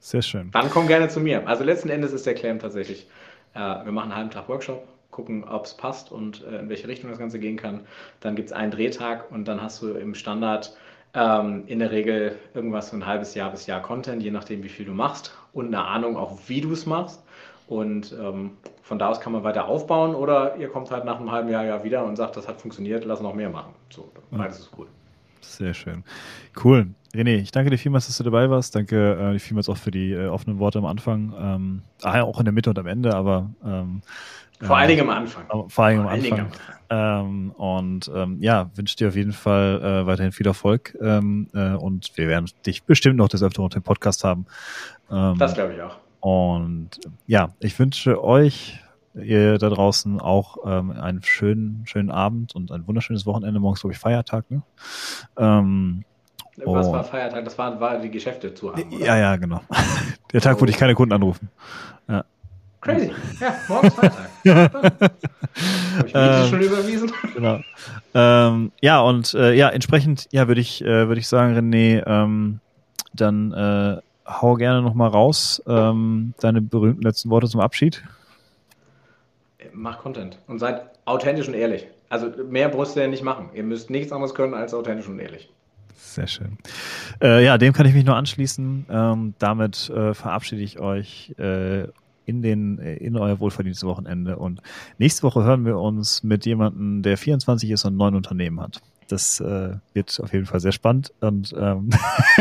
Sehr schön. Dann komm gerne zu mir. Also letzten Endes ist der Claim tatsächlich, äh, wir machen einen halben Tag Workshop, gucken, ob es passt und äh, in welche Richtung das Ganze gehen kann. Dann gibt es einen Drehtag und dann hast du im Standard ähm, in der Regel irgendwas so ein halbes Jahr bis Jahr Content, je nachdem, wie viel du machst und eine Ahnung auch, wie du es machst. Und ähm, von da aus kann man weiter aufbauen oder ihr kommt halt nach einem halben Jahr, Jahr wieder und sagt, das hat funktioniert, lass noch mehr machen. So, beides ist cool. Sehr schön. Cool. René, ich danke dir vielmals, dass du dabei warst. Danke äh, vielmals auch für die äh, offenen Worte am Anfang. Ähm, ah, auch in der Mitte und am Ende, aber ähm, vor allen Dingen am Anfang. Vor allen Dingen am Anfang. Ähm, und ähm, ja, wünsche dir auf jeden Fall äh, weiterhin viel Erfolg. Ähm, äh, und wir werden dich bestimmt noch des Öfteren den Podcast haben. Ähm, das glaube ich auch. Und ja, ich wünsche euch ihr da draußen auch ähm, einen schönen, schönen Abend und ein wunderschönes Wochenende. Morgens, glaube ich, Feiertag, ne? Ähm, was war Feiertag? Das war, war die Geschäfte zu haben. Oder? Ja, ja, genau. (laughs) Der Tag, wo dich keine Kunden anrufen. Ja. Crazy. Ja, morgens Feiertag. (laughs) Habe ich mir ähm, schon überwiesen? Genau. Ähm, ja, und äh, ja, entsprechend, ja, würde ich, äh, würde ich sagen, René, ähm, dann äh, hau gerne nochmal raus ähm, deine berühmten letzten Worte zum Abschied. Macht Content und seid authentisch und ehrlich. Also mehr du ja nicht machen. Ihr müsst nichts anderes können als authentisch und ehrlich. Sehr schön. Äh, ja, dem kann ich mich nur anschließen. Ähm, damit äh, verabschiede ich euch äh, in, den, äh, in euer wohlverdientes Wochenende. Und nächste Woche hören wir uns mit jemandem, der 24 ist und neun Unternehmen hat. Das äh, wird auf jeden Fall sehr spannend. Und ähm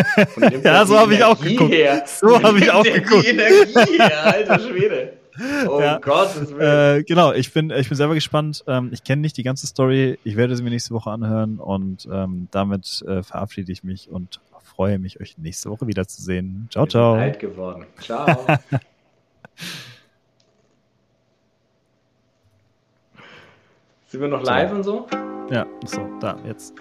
(laughs) ja, so habe ich auch geguckt. Her? So habe ich auch geguckt. Energie her, alter Schwede. Oh ja. Gott, äh, genau, ich bin, ich bin selber gespannt. Ähm, ich kenne nicht die ganze Story. Ich werde sie mir nächste Woche anhören und ähm, damit äh, verabschiede ich mich und freue mich, euch nächste Woche wiederzusehen. Ciao, ciao. Alt geworden. Ciao. (laughs) Sind wir noch live so. und so? Ja, so, da, jetzt.